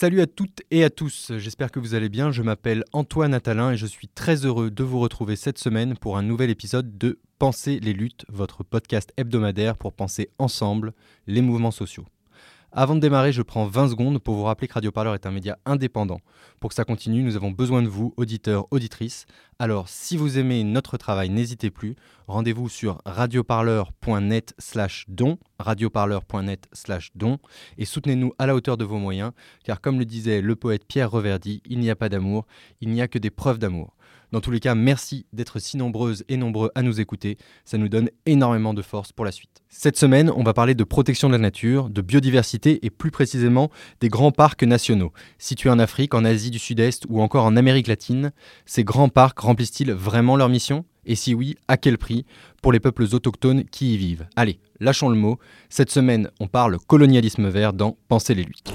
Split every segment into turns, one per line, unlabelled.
Salut à toutes et à tous, j'espère que vous allez bien, je m'appelle Antoine Attalin et je suis très heureux de vous retrouver cette semaine pour un nouvel épisode de Penser les luttes, votre podcast hebdomadaire pour penser ensemble les mouvements sociaux. Avant de démarrer, je prends 20 secondes pour vous rappeler que Radio Parleur est un média indépendant. Pour que ça continue, nous avons besoin de vous, auditeurs, auditrices. Alors, si vous aimez notre travail, n'hésitez plus. Rendez-vous sur radioparleur.net slash don, radioparleur.net slash don, et soutenez-nous à la hauteur de vos moyens, car comme le disait le poète Pierre Reverdy, il n'y a pas d'amour, il n'y a que des preuves d'amour. Dans tous les cas, merci d'être si nombreuses et nombreux à nous écouter. Ça nous donne énormément de force pour la suite. Cette semaine, on va parler de protection de la nature, de biodiversité et plus précisément des grands parcs nationaux. Situés en Afrique, en Asie du Sud-Est ou encore en Amérique latine, ces grands parcs remplissent-ils vraiment leur mission? Et si oui, à quel prix? Pour les peuples autochtones qui y vivent Allez, lâchons le mot. Cette semaine, on parle colonialisme vert dans Penser les luttes.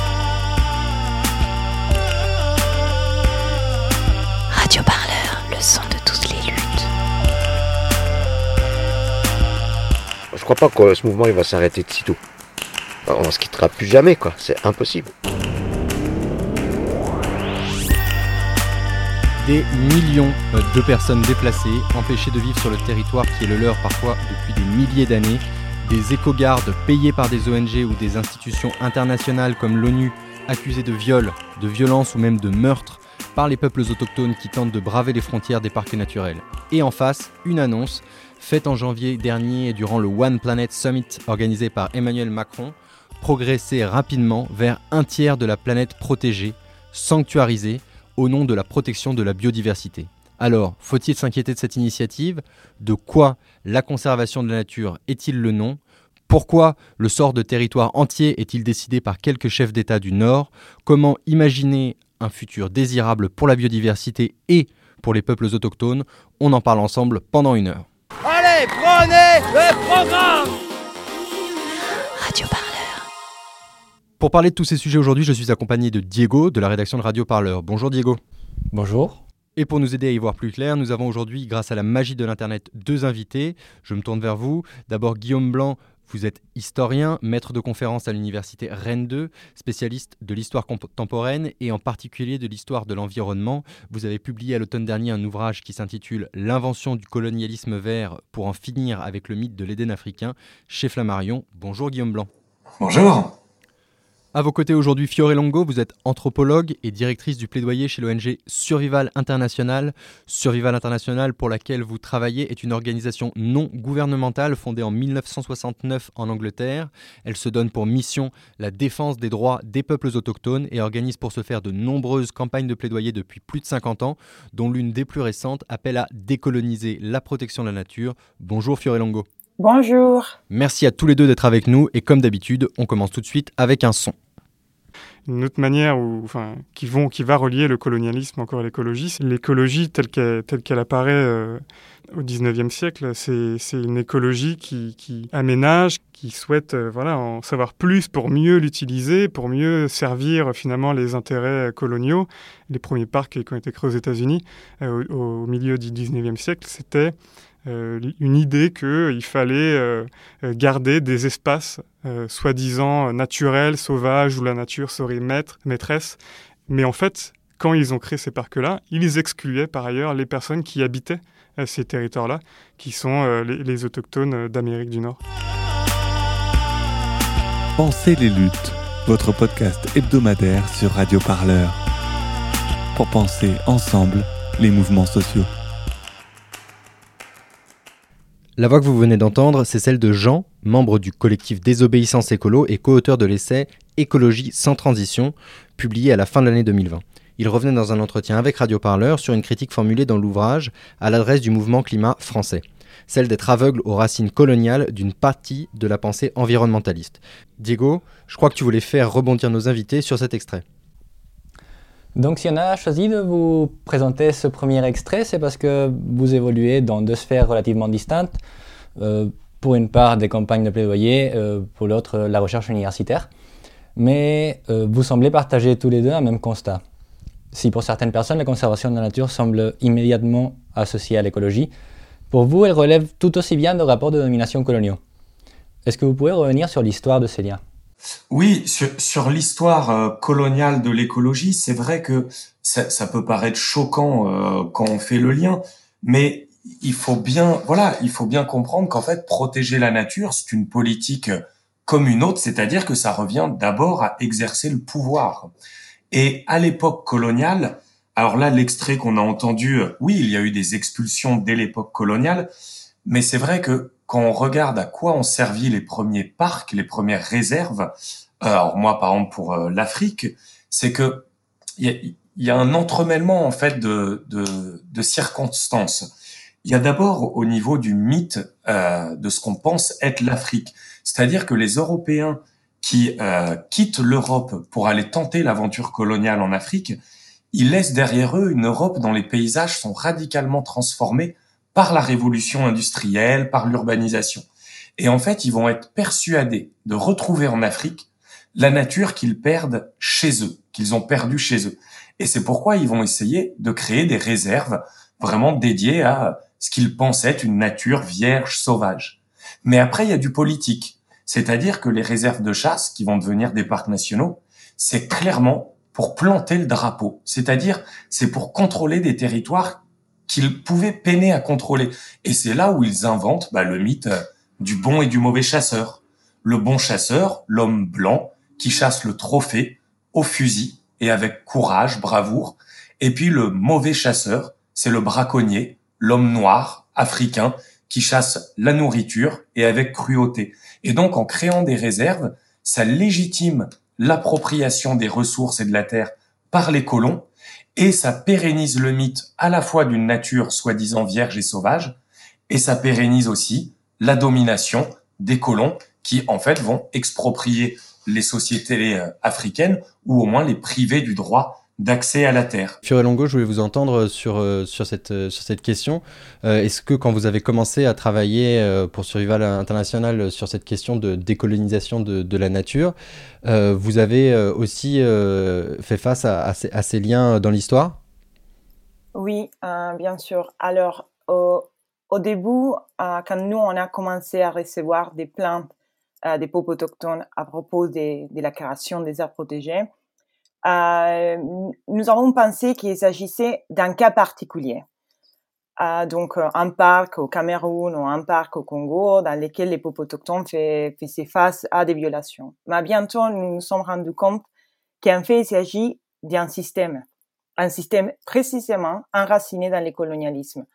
Crois pas que ce mouvement il va s'arrêter de sitôt. On se quittera plus jamais quoi, c'est impossible.
Des millions de personnes déplacées, empêchées de vivre sur le territoire qui est le leur parfois depuis des milliers d'années, des éco-gardes payés par des ONG ou des institutions internationales comme l'ONU accusées de viol, de violence ou même de meurtre par les peuples autochtones qui tentent de braver les frontières des parcs naturels. Et en face, une annonce faite en janvier dernier durant le One Planet Summit organisé par Emmanuel Macron, progresser rapidement vers un tiers de la planète protégée, sanctuarisée, au nom de la protection de la biodiversité. Alors, faut-il s'inquiéter de cette initiative? De quoi la conservation de la nature est-il le nom? Pourquoi le sort de territoires entiers est-il décidé par quelques chefs d'État du Nord? Comment imaginer un futur désirable pour la biodiversité et pour les peuples autochtones? On en parle ensemble pendant une heure.
Prenez le programme
Radio Parleur.
Pour parler de tous ces sujets aujourd'hui, je suis accompagné de Diego de la rédaction de Radio Parleur. Bonjour Diego.
Bonjour.
Et pour nous aider à y voir plus clair, nous avons aujourd'hui, grâce à la magie de l'Internet, deux invités. Je me tourne vers vous. D'abord Guillaume Blanc, vous êtes historien, maître de conférence à l'université Rennes 2, spécialiste de l'histoire contemporaine et en particulier de l'histoire de l'environnement. Vous avez publié à l'automne dernier un ouvrage qui s'intitule L'invention du colonialisme vert pour en finir avec le mythe de l'Éden africain chez Flammarion. Bonjour Guillaume Blanc.
Bonjour.
À vos côtés aujourd'hui, Fiore Longo, vous êtes anthropologue et directrice du plaidoyer chez l'ONG Survival International. Survival International, pour laquelle vous travaillez, est une organisation non gouvernementale fondée en 1969 en Angleterre. Elle se donne pour mission la défense des droits des peuples autochtones et organise pour ce faire de nombreuses campagnes de plaidoyer depuis plus de 50 ans, dont l'une des plus récentes appelle à décoloniser la protection de la nature. Bonjour Fiore Longo.
Bonjour.
Merci à tous les deux d'être avec nous et comme d'habitude, on commence tout de suite avec un son.
Une autre manière où, enfin, qui, vont, qui va relier le colonialisme encore à l'écologie, c'est l'écologie telle qu'elle, telle qu'elle apparaît euh, au 19e siècle. C'est, c'est une écologie qui, qui aménage, qui souhaite euh, voilà, en savoir plus pour mieux l'utiliser, pour mieux servir finalement les intérêts coloniaux. Les premiers parcs qui ont été créés aux États-Unis euh, au, au milieu du 19e siècle, c'était euh, une idée qu'il fallait euh, garder des espaces euh, soi-disant naturels, sauvages, où la nature serait maître, maîtresse. Mais en fait, quand ils ont créé ces parcs-là, ils excluaient par ailleurs les personnes qui habitaient ces territoires-là, qui sont les, les autochtones d'Amérique du Nord.
Pensez les luttes, votre podcast hebdomadaire sur Radio Parleur. pour penser ensemble les mouvements sociaux.
La voix que vous venez d'entendre, c'est celle de Jean, membre du collectif Désobéissance écolo et co-auteur de l'essai Écologie sans transition, publié à la fin de l'année 2020. Il revenait dans un entretien avec Radio Parleur sur une critique formulée dans l'ouvrage à l'adresse du mouvement climat français, celle d'être aveugle aux racines coloniales d'une partie de la pensée environnementaliste. Diego, je crois que tu voulais faire rebondir nos invités sur cet extrait.
Donc si on a choisi de vous présenter ce premier extrait, c'est parce que vous évoluez dans deux sphères relativement distinctes. Euh, pour une part des campagnes de plaidoyer, euh, pour l'autre la recherche universitaire. Mais euh, vous semblez partager tous les deux un même constat. Si pour certaines personnes la conservation de la nature semble immédiatement associée à l'écologie, pour vous elle relève tout aussi bien de rapports de domination coloniaux. Est-ce que vous pouvez revenir sur l'histoire de ces liens
oui, sur, sur l'histoire euh, coloniale de l'écologie, c'est vrai que ça, ça, peut paraître choquant euh, quand on fait le lien, mais il faut bien, voilà, il faut bien comprendre qu'en fait, protéger la nature, c'est une politique comme une autre, c'est-à-dire que ça revient d'abord à exercer le pouvoir. Et à l'époque coloniale, alors là, l'extrait qu'on a entendu, oui, il y a eu des expulsions dès l'époque coloniale, mais c'est vrai que quand on regarde à quoi ont servi les premiers parcs, les premières réserves, euh, alors moi par exemple pour euh, l'Afrique, c'est que il y, a, un entremêlement en fait de, de, de circonstances. Il y a d'abord au niveau du mythe euh, de ce qu'on pense être l'Afrique, c'est-à-dire que les Européens qui euh, quittent l'Europe pour aller tenter l'aventure coloniale en Afrique, ils laissent derrière eux une Europe dont les paysages sont radicalement transformés par la révolution industrielle, par l'urbanisation. Et en fait, ils vont être persuadés de retrouver en Afrique la nature qu'ils perdent chez eux, qu'ils ont perdu chez eux. Et c'est pourquoi ils vont essayer de créer des réserves vraiment dédiées à ce qu'ils pensent être une nature vierge, sauvage. Mais après, il y a du politique. C'est-à-dire que les réserves de chasse, qui vont devenir des parcs nationaux, c'est clairement pour planter le drapeau. C'est-à-dire, c'est pour contrôler des territoires qu'ils pouvaient peiner à contrôler. Et c'est là où ils inventent bah, le mythe euh, du bon et du mauvais chasseur. Le bon chasseur, l'homme blanc, qui chasse le trophée au fusil et avec courage, bravoure. Et puis le mauvais chasseur, c'est le braconnier, l'homme noir, africain, qui chasse la nourriture et avec cruauté. Et donc en créant des réserves, ça légitime l'appropriation des ressources et de la terre par les colons et ça pérennise le mythe à la fois d'une nature soi-disant vierge et sauvage, et ça pérennise aussi la domination des colons qui en fait vont exproprier les sociétés euh, africaines ou au moins les priver du droit d'accès à la terre.
Longo, je voulais vous entendre sur, euh, sur, cette, euh, sur cette question. Est-ce que quand vous avez commencé à travailler pour Survival International sur cette question de décolonisation de, de la nature, vous avez aussi fait face à, à, ces, liens dans l'histoire?
Oui, bien sûr. Alors, au, au début, quand nous, on a commencé à recevoir des plaintes des peuples autochtones à propos de, de la création des aires protégées, euh, nous avons pensé qu'il s'agissait d'un cas particulier. Euh, donc euh, un parc au Cameroun ou un parc au Congo dans lequel les peuples autochtones faisaient face à des violations. Mais bientôt, nous nous sommes rendus compte qu'en fait, il s'agit d'un système, un système précisément enraciné dans le colonialisme.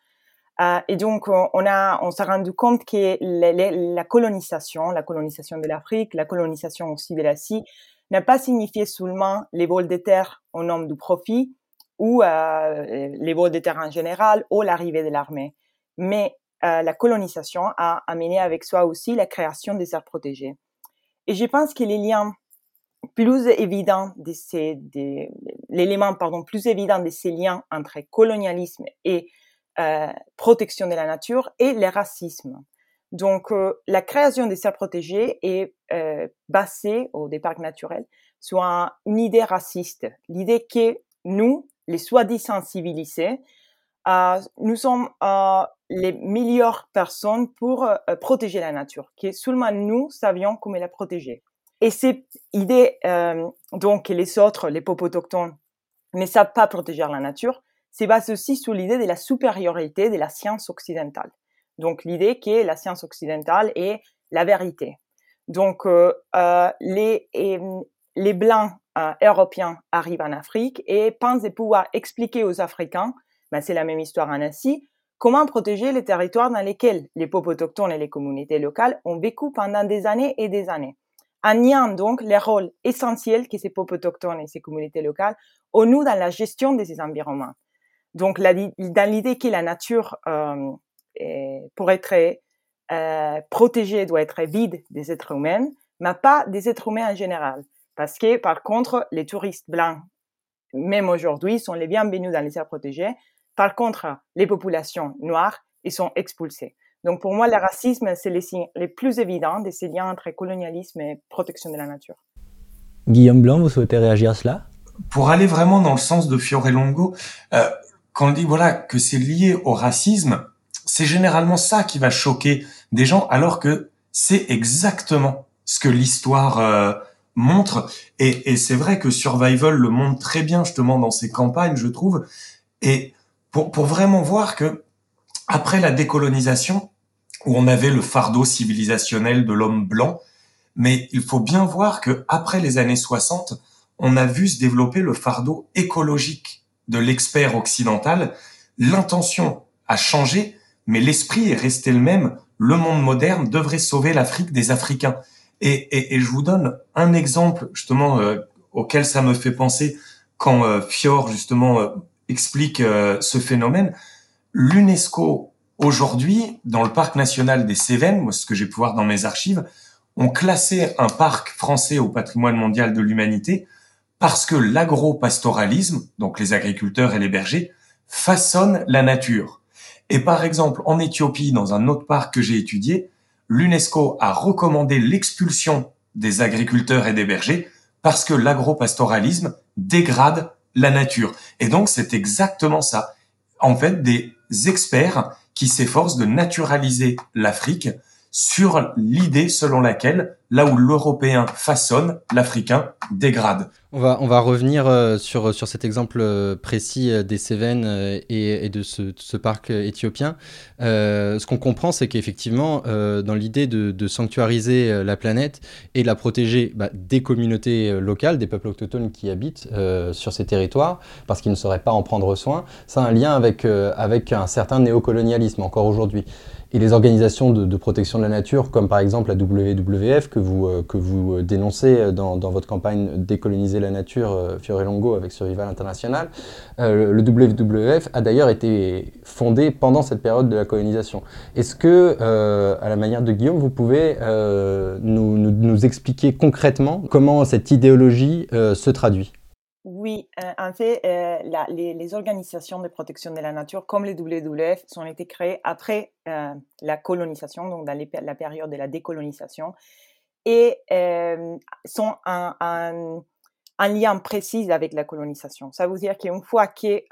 Et donc, on on s'est rendu compte que la colonisation, la colonisation de l'Afrique, la colonisation aussi de l'Asie, n'a pas signifié seulement les vols de terre au nom du profit ou euh, les vols de terre en général ou l'arrivée de l'armée. Mais euh, la colonisation a amené avec soi aussi la création des aires protégées. Et je pense que les liens plus évidents l'élément pardon plus évident de ces liens entre colonialisme et euh, protection de la nature et le racisme. Donc, euh, la création des serres protégées est euh, basée au des parcs naturels sur une idée raciste, l'idée que nous, les soi-disant civilisés, euh, nous sommes euh, les meilleures personnes pour euh, protéger la nature, que seulement nous savions comment la protéger. Et cette idée, donc, que les autres, les peuples autochtones, ne savent pas protéger la nature, c'est basé aussi sur l'idée de la supériorité de la science occidentale. Donc l'idée que la science occidentale est la vérité. Donc euh, euh, les, les blancs euh, Européens arrivent en Afrique et pensent pouvoir expliquer aux Africains, ben c'est la même histoire en Asie, comment protéger les territoires dans lesquels les peuples autochtones et les communautés locales ont vécu pendant des années et des années. En donc les rôles essentiels que ces peuples autochtones et ces communautés locales ont nous dans la gestion de ces environnements. Donc, la, dans l'idée que la nature, euh, est, pour être euh, protégée, doit être vide des êtres humains, mais pas des êtres humains en général. Parce que, par contre, les touristes blancs, même aujourd'hui, sont les bienvenus dans les aires protégées. Par contre, les populations noires, ils sont expulsés. Donc, pour moi, le racisme, c'est les signes les plus évidents de ces liens entre colonialisme et protection de la nature.
Guillaume Blanc, vous souhaitez réagir à cela?
Pour aller vraiment dans le sens de Fiore Longo, euh, quand on dit voilà que c'est lié au racisme, c'est généralement ça qui va choquer des gens, alors que c'est exactement ce que l'histoire euh, montre. Et, et c'est vrai que Survival le montre très bien justement dans ses campagnes, je trouve. Et pour, pour vraiment voir que après la décolonisation, où on avait le fardeau civilisationnel de l'homme blanc, mais il faut bien voir que après les années 60, on a vu se développer le fardeau écologique de l'expert occidental. L'intention a changé, mais l'esprit est resté le même. Le monde moderne devrait sauver l'Afrique des Africains. Et, et, et, je vous donne un exemple justement euh, auquel ça me fait penser quand euh, Fior justement euh, explique euh, ce phénomène. L'UNESCO aujourd'hui, dans le parc national des Cévennes, ce que j'ai pu voir dans mes archives, ont classé un parc français au patrimoine mondial de l'humanité parce que l'agro-pastoralisme, donc les agriculteurs et les bergers, façonnent la nature. Et par exemple, en Éthiopie, dans un autre parc que j'ai étudié, l'UNESCO a recommandé l'expulsion des agriculteurs et des bergers parce que l'agropastoralisme dégrade la nature. Et donc, c'est exactement ça. En fait, des experts qui s'efforcent de naturaliser l'Afrique sur l'idée selon laquelle, là où l'Européen façonne, l'Africain dégrade.
On va, on va revenir euh, sur, sur cet exemple euh, précis euh, des Cévennes et, de ce, ce parc éthiopien. ce qu'on comprend, c'est qu'effectivement, dans l'idée de, de, sanctuariser la planète et la protéger bah, des communautés locales, des peuples autochtones qui habitent sur ces territoires, parce qu'ils ne sauraient pas en prendre soin, ça a un lien avec, avec un certain néocolonialisme encore aujourd'hui et les organisations de, protection de la nature, comme par exemple la WWF que vous, euh, que vous dénoncez dans, dans, votre campagne Décoloniser la nature, euh, Longo avec Survival International, euh, le WWF a d'ailleurs été fondé pendant cette période de la colonisation. Est-ce que, euh, à la manière de Guillaume, vous pouvez euh, nous, nous, expliquer concrètement comment cette idéologie se traduit?
Oui, euh, en fait, euh, les, organisations de protection de la nature, comme les WWF, sont été créées après euh, la colonisation, donc dans la période de la décolonisation, et sont en, lien précis avec la colonisation. Ça veut dire qu'une fois que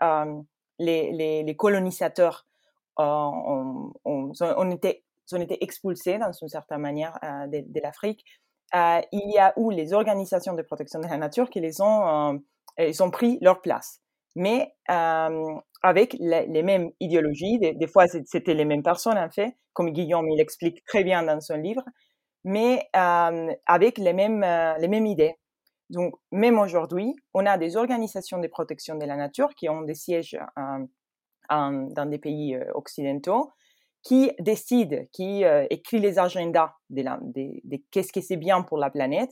les, colonisateurs ont, ont, ont, été, ont été expulsés, dans une certaine manière, de, de l'Afrique, il y a eu les organisations de protection de la nature qui les ont ils ont pris leur place. Mais euh, avec les, mêmes idéologies, des, fois c'était les mêmes personnes en fait, comme Guillaume il explique très bien dans son livre, mais euh, avec les mêmes, euh, les mêmes idées. Donc même aujourd'hui, on a des organisations de protection de la nature qui ont des sièges dans des pays occidentaux, qui décident, qui écrivent les agendas de qu'est-ce que c'est bien pour la planète,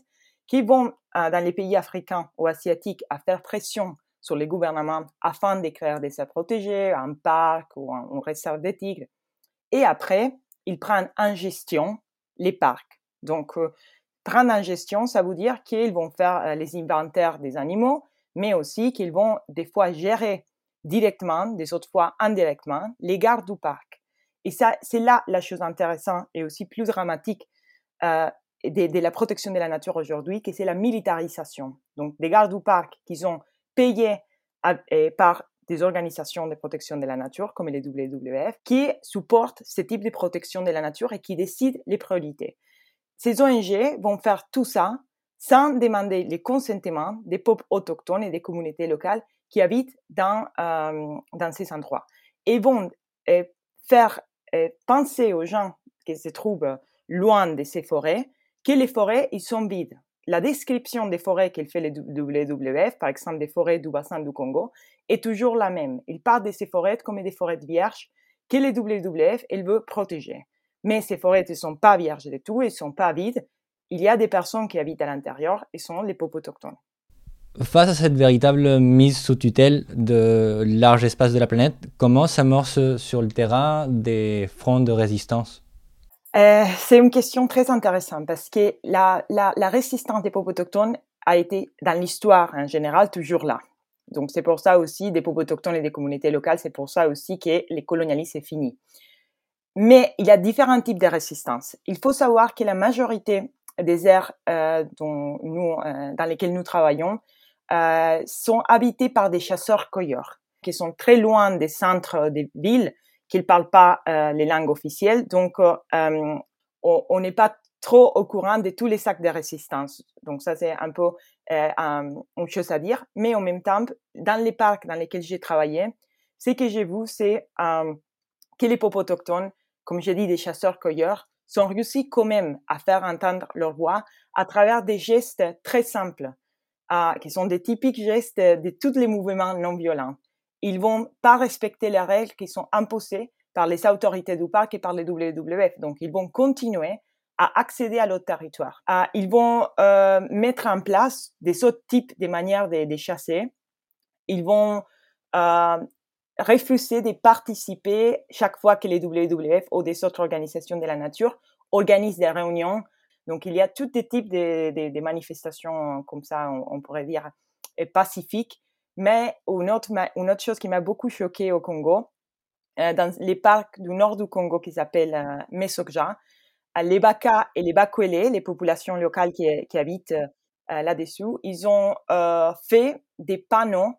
qui vont euh, dans les pays africains ou asiatiques à faire pression sur les gouvernements afin d'écrire des aires protégées, un parc ou une réserve des tigres. Et après, ils prennent en gestion les parcs. Donc, euh, prendre en gestion, ça veut dire qu'ils vont faire euh, les inventaires des animaux, mais aussi qu'ils vont des fois gérer directement, des autres fois indirectement, les gardes du parc. Et ça, c'est là la chose intéressante et aussi plus dramatique euh, de, la protection de la nature aujourd'hui, que c'est la militarisation. Donc, des gardes du parc qui sont payés à, par des organisations de protection de la nature, comme les WWF, qui supportent ce type de protection de la nature et qui décident les priorités. Ces ONG vont faire tout ça sans demander le consentement des peuples autochtones et des communautés locales qui habitent dans, euh, dans ces endroits. Et vont euh, faire euh, penser aux gens qui se trouvent loin de ces forêts que les forêts, ils sont vides. la description des forêts qu'il fait le WWF, par exemple des forêts du bassin du Congo, est toujours la même. Il parle de ces forêts comme des forêts vierges que le WWF il veut protéger. Mais ces forêts ne sont pas vierges du tout, elles ne sont pas vides. Il y a des personnes qui habitent à l'intérieur et sont les peuples autochtones.
Face à cette véritable mise sous tutelle de larges espaces de la planète, comment s'amorcent sur le terrain des fronts de résistance?
Euh, C'est une question très intéressante parce que la, résistance des peuples autochtones a été, dans l'histoire en général, toujours là. Donc c'est pour ça aussi, des peuples autochtones et des communautés locales, c'est pour ça aussi que les colonialistes est fini. Mais il y a différents types de résistance. Il faut savoir que la majorité des aires euh, euh, dans lesquelles nous travaillons sont habités par des chasseurs-cueilleurs qui sont très loin des centres des villes, qui ne parlent pas euh, les langues officielles. Donc, euh, on n'est pas trop au courant de tous les sacs de résistance. Donc, ça, c'est un peu une chose à dire. Mais en même temps, dans les parcs dans lesquels j'ai travaillé, ce que j'ai vu, c'est que les peuples autochtones, comme j'ai dit, des chasseurs-cueilleurs, sont réussis quand même à faire entendre leur voix à travers des gestes très simples qui sont des typiques gestes de tous les mouvements non violents. Ils vont pas respecter les règles qui sont imposées par les autorités du parc et par les WWF. Donc, ils vont continuer à accéder à leur territoire. Ah, ils vont euh, mettre en place des autres types de manières de, de chasser. Ils vont euh, refuser de participer chaque fois que les WWF ou des autres organisations de la nature organisent des réunions donc, il y a tous des types de, manifestations comme ça, on, pourrait dire, pacifiques. Mais une autre, chose qui m'a beaucoup choqué au Congo, euh, dans les parcs du nord du Congo qui s'appellent euh, Mesokja, euh, les Baka et les Bakwele, les populations locales qui, habitent là-dessous, ils ont fait des panneaux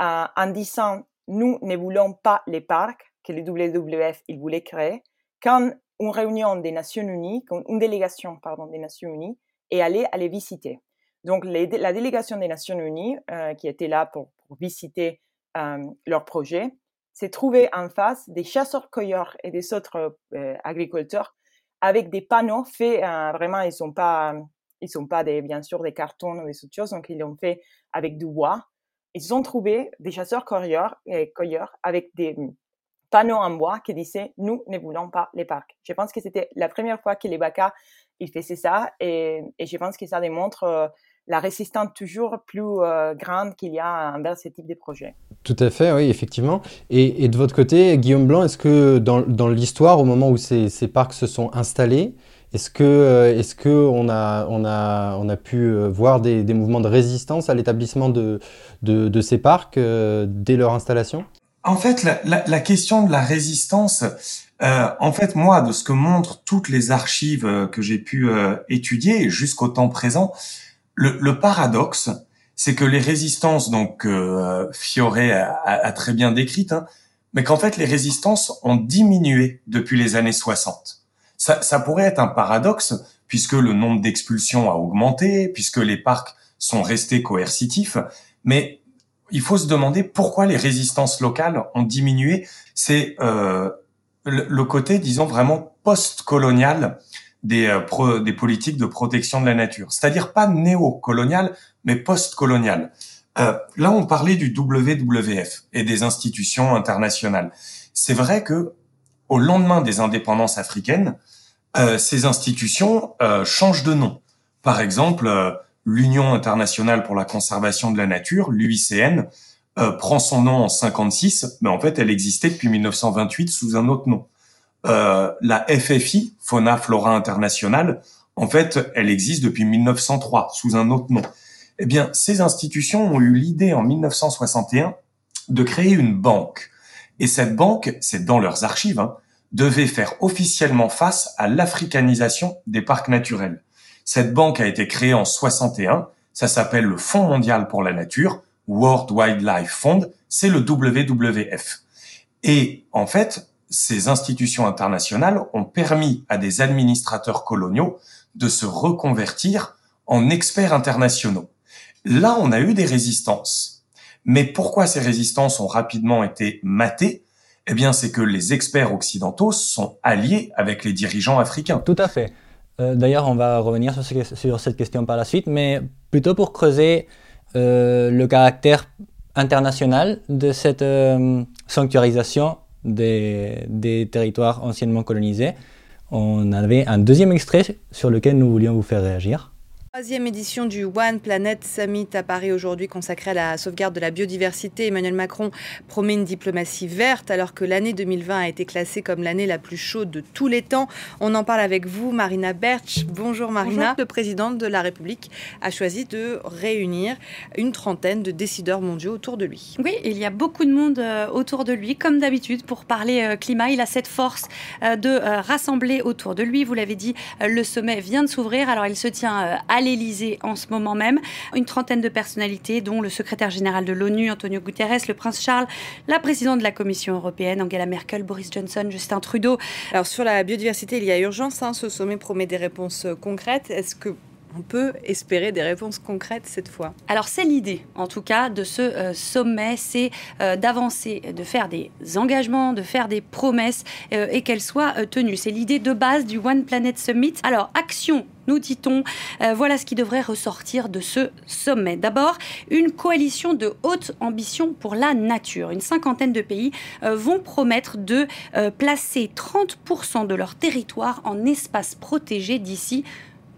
en disant nous ne voulons pas les parcs que le WWF il voulait créer. Quand une réunion des Nations Unies, une délégation des Nations Unies, et aller à les visiter. Donc la délégation des Nations Unies, euh, qui était là pour, visiter euh, leur projet, s'est trouvée en face des chasseurs-cueilleurs et des autres euh, agriculteurs avec des panneaux faits, vraiment, ils sont pas, ils sont pas des, bien sûr des cartons ou des autres choses, donc ils l'ont fait avec du bois. Ils ont trouvé des chasseurs-cueilleurs avec des, panneau en bois qui disait nous ne voulons pas les parcs. Je pense que c'était la première fois que les BACA ils faisaient ça et, je pense que ça démontre euh, la résistance toujours plus euh, grande qu'il y a envers ce type de projet.
Tout à fait, oui, effectivement. Et, de votre côté, Guillaume Blanc, est-ce que dans, l'histoire, au moment où ces, parcs se sont installés, est-ce que, euh, est-ce que on a, on a, on a pu voir des, mouvements de résistance à l'établissement de, de, de, ces parcs dès leur installation?
En fait, la, question de la résistance, euh, en fait, moi, de ce que montrent toutes les archives euh, que j'ai pu euh, étudier jusqu'au temps présent, le, paradoxe, c'est que les résistances, donc euh, Fioré a, très bien décrites, hein, mais qu'en fait, les résistances ont diminué depuis les années 60. Ça, ça pourrait être un paradoxe, puisque le nombre d'expulsions a augmenté, puisque les parcs sont restés coercitifs, mais il faut se demander pourquoi les résistances locales ont diminué. C'est euh, le, côté, disons, vraiment post-colonial des, euh, politiques de protection de la nature. C'est-à-dire pas néo-colonial, mais post-colonial. Euh, là, on parlait du WWF et des institutions internationales. C'est vrai que au lendemain des indépendances africaines, euh, ces institutions euh, changent de nom. Par exemple, euh, l'Union internationale pour la conservation de la nature, l'UICN, euh, prend son nom en 56, mais en fait, elle existait depuis 1928 sous un autre nom. Euh, la FFI, Fauna Flora Internationale, en fait, elle existe depuis 1903 sous un autre nom. Eh bien, ces institutions ont eu l'idée en 1961 de créer une banque. Et cette banque, c'est dans leurs archives, hein, devait faire officiellement face à l'africanisation des parcs naturels. Cette banque a été créée en 61. Ça s'appelle le Fonds mondial pour la nature, World Wildlife Fund. C'est le WWF. Et en fait, ces institutions internationales ont permis à des administrateurs coloniaux de se reconvertir en experts internationaux. Là, on a eu des résistances. Mais pourquoi ces résistances ont rapidement été matées? Eh bien, c'est que les experts occidentaux sont alliés avec les dirigeants africains.
Tout à fait. D'ailleurs, on va revenir sur, cette question par la suite, mais plutôt pour creuser le caractère international de cette sanctuarisation des, territoires anciennement colonisés. On avait un deuxième extrait sur lequel nous voulions vous faire réagir.
Troisième édition du One Planet Summit à Paris aujourd'hui consacrée à la sauvegarde de la biodiversité. Emmanuel Macron promet une diplomatie verte alors que l'année 2020 a été classée comme l'année la plus chaude de tous les temps. On en parle avec vous, Marina Berch. Bonjour Marina. Le président de la République a choisi de réunir une trentaine de décideurs mondiaux autour de lui.
Oui, il y a beaucoup de monde euh, autour de lui, comme d'habitude, pour parler euh, climat. Il a cette force euh, de rassembler autour de lui. Vous l'avez dit, le sommet vient de s'ouvrir. Alors il se tient à l'Elysée en ce moment même. Une trentaine de personnalités, dont le secrétaire général de l'ONU, Antonio Guterres, le prince Charles, la présidente de la Commission européenne, Angela Merkel, Boris Johnson, Justin Trudeau.
Alors sur la biodiversité, il y a urgence. Hein. ce sommet promet des réponses concrètes. Est-ce que on peut espérer des réponses concrètes cette fois.
Alors c'est l'idée, en tout cas, de ce euh, sommet, c'est euh, d'avancer, de faire des engagements, de faire des promesses euh, et qu'elles soient tenues. C'est l'idée de base du One Planet Summit. Alors action nous dit-on. voilà ce qui devrait ressortir de ce sommet. D'abord, une coalition de haute ambition pour la nature. Une cinquantaine de pays vont promettre de placer 30% de leur territoire en espace protégé d'ici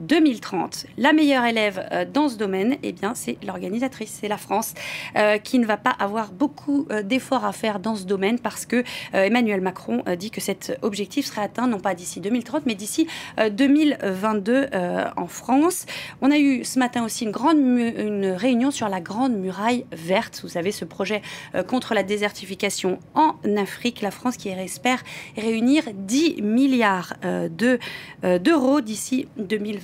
2030. La meilleure élève euh, dans ce domaine, eh bien, c'est l'organisatrice, c'est la France, euh, qui ne va pas avoir beaucoup euh, d'efforts à faire dans ce domaine parce que Emmanuel Macron dit que cet objectif serait atteint non pas d'ici 2030, mais d'ici 2022 en France. On a eu ce matin aussi une grande une réunion sur la grande muraille verte. Vous savez, ce projet contre la désertification en Afrique. La France qui espère réunir 10 milliards d'euros d'ici 2022.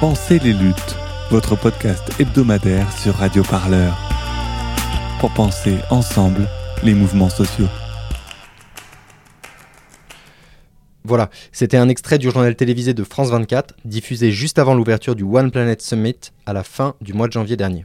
Pensez les luttes, votre podcast hebdomadaire sur Radio Parleur. Pour penser ensemble les mouvements sociaux.
Voilà, c'était un extrait du journal télévisé de France 24, diffusé juste avant l'ouverture du One Planet Summit à la fin du mois de janvier dernier.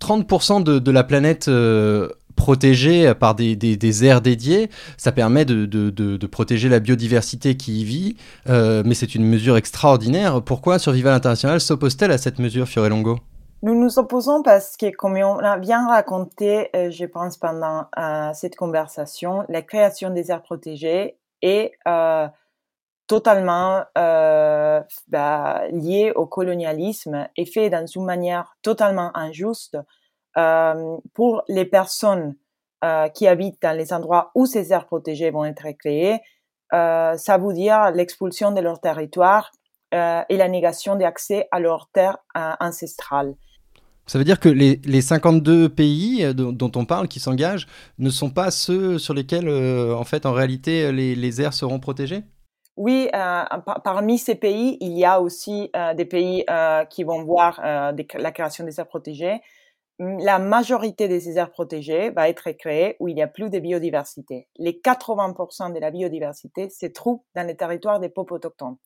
30% de, la planète euh, protégé par des, des, aires dédiées. Ça permet de, protéger la biodiversité qui y vit, euh, mais c'est une mesure extraordinaire. Pourquoi Survival International s'oppose-t-elle à cette mesure, Fiorelongo
nous nous opposons parce que, comme on a bien raconté, euh, je pense, pendant euh, cette conversation, la création des aires protégées est totalement bah, liée au colonialisme et fait dans une manière totalement injuste euh, pour les personnes euh, qui habitent dans les endroits où ces aires protégées vont être créées, euh, ça veut dire l'expulsion de leur territoire et la négation d'accès à leur terre ancestrale.
Ça veut dire que les, les 52 pays dont, on parle qui s'engagent ne sont pas ceux sur lesquels, en fait, en réalité, les, les aires seront protégées?
Oui, parmi ces pays, il y a aussi des pays qui vont voir la création des aires protégées, la majorité de ces aires protégées va être créée où il n'y a plus de biodiversité. Les 80% de la biodiversité se trouve dans les territoires des peuples autochtones.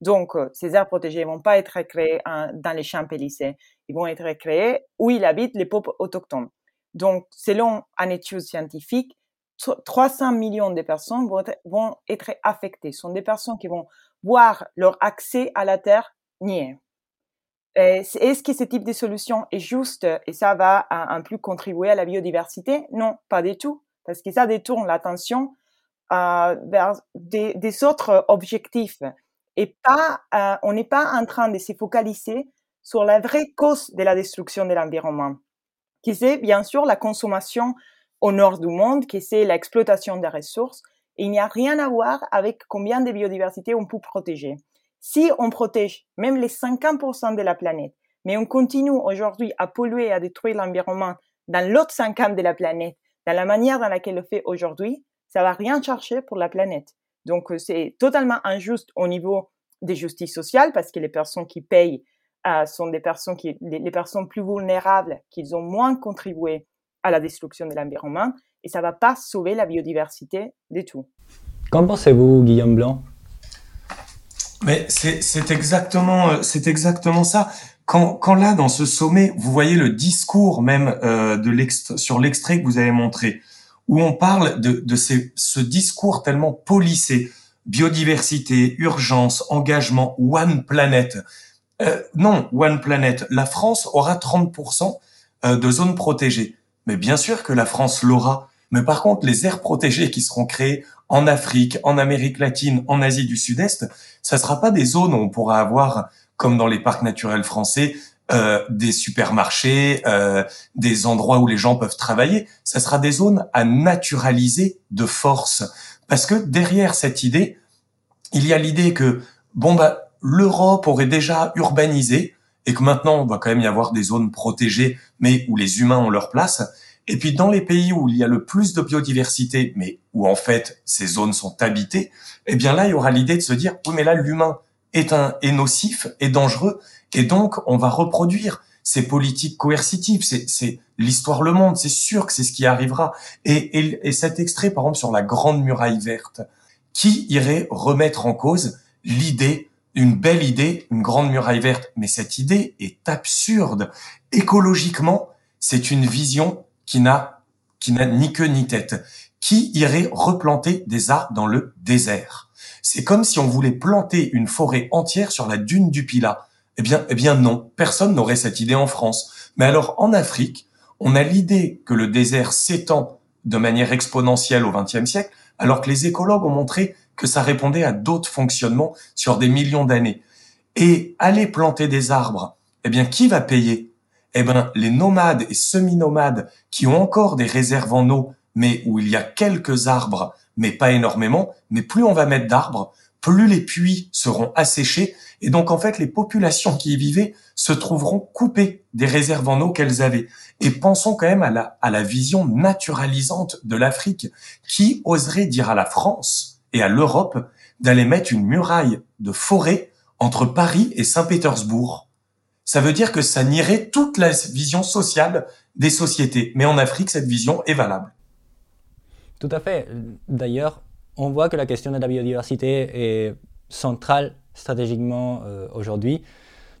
Donc, euh, ces aires protégées vont pas être créées dans les champs pélissés. Ils vont être créés où il habitent les peuples autochtones. Donc, selon une étude scientifique, 300 millions de personnes vont être, vont être affectées. Ce sont des personnes qui vont voir leur accès à la terre nié. Est-ce que ce type de solution est juste et ça va un, peu contribuer à la biodiversité? Non, pas du tout, parce que ça détourne l'attention euh, vers des, autres objectifs. Et pas, euh, on n'est pas en train de se focaliser sur la vraie cause de la destruction de l'environnement, qui c'est bien sûr la consommation au nord du monde, qui c'est l'exploitation des ressources. Il n'y a rien à voir avec combien de biodiversité on peut protéger. Si on protège même les 50% de la planète, mais on continue aujourd'hui à polluer et à détruire l'environnement dans l'autre 50 de la planète, dans la manière dans laquelle on le fait aujourd'hui, ça va rien chercher pour la planète. Donc euh, c'est totalement injuste au niveau des justices sociales parce que les personnes qui payent euh, sont des personnes qui les, personnes plus vulnérables qui ont moins contribué à la destruction de l'environnement et ça va pas sauver la biodiversité du tout.
Qu'en pensez-vous, Guillaume Blanc?
Mais c'est exactement, euh, c'est exactement ça. Quand, quand là, dans ce sommet, vous voyez le discours même euh, de sur l'extrait que vous avez montré, où on parle de, de ces, ce discours tellement polissé, biodiversité, urgence, engagement, One Planet. Euh, non, One Planet. La France aura 30% euh, de zones protégées. Mais bien sûr que la France l'aura. Mais par contre, les aires protégées qui seront créées en Afrique, en Amérique latine, en Asie du Sud-Est, ça sera pas des zones où on pourra avoir, comme dans les parcs naturels français, euh, des supermarchés, euh, des endroits où les gens peuvent travailler. Ça sera des zones à naturaliser de force. Parce que derrière cette idée, il y a l'idée que, bon, bah, l'Europe aurait déjà urbanisé et que maintenant, on va quand même y avoir des zones protégées, mais où les humains ont leur place. Et puis, dans les pays où il y a le plus de biodiversité, mais où en fait, ces zones sont habitées, eh bien là, il y aura l'idée de se dire, oui, mais là, l'humain est un, est nocif, est dangereux, et donc, on va reproduire ces politiques coercitives. C'est l'histoire le monde. C'est sûr que c'est ce qui arrivera. Et, et, et, cet extrait, par exemple, sur la grande muraille verte, qui irait remettre en cause l'idée, une belle idée, une grande muraille verte Mais cette idée est absurde. Écologiquement, c'est une vision qui n'a ni queue ni tête. Qui irait replanter des arbres dans le désert? C'est comme si on voulait planter une forêt entière sur la dune du Pilat. Eh bien, eh bien non, personne n'aurait cette idée en France. Mais alors en Afrique, on a l'idée que le désert s'étend de manière exponentielle au XXe siècle, alors que les écologues ont montré que ça répondait à d'autres fonctionnements sur des millions d'années. Et aller planter des arbres, eh bien, qui va payer? Eh bien, les nomades et semi-nomades qui ont encore des réserves en eau, mais où il y a quelques arbres, mais pas énormément, mais plus on va mettre d'arbres, plus les puits seront asséchés et donc en fait les populations qui y vivaient se trouveront coupées des réserves en eau qu'elles avaient. Et pensons quand même à la, à la vision naturalisante de l'Afrique. Qui oserait dire à la France et à l'Europe d'aller mettre une muraille de forêt entre Paris et Saint-Pétersbourg? Ça veut dire que ça nierait toute la vision sociale des sociétés. Mais en Afrique, cette vision est valable.
Tout à fait. D'ailleurs, on voit que la question de la biodiversité est centrale stratégiquement euh, aujourd'hui,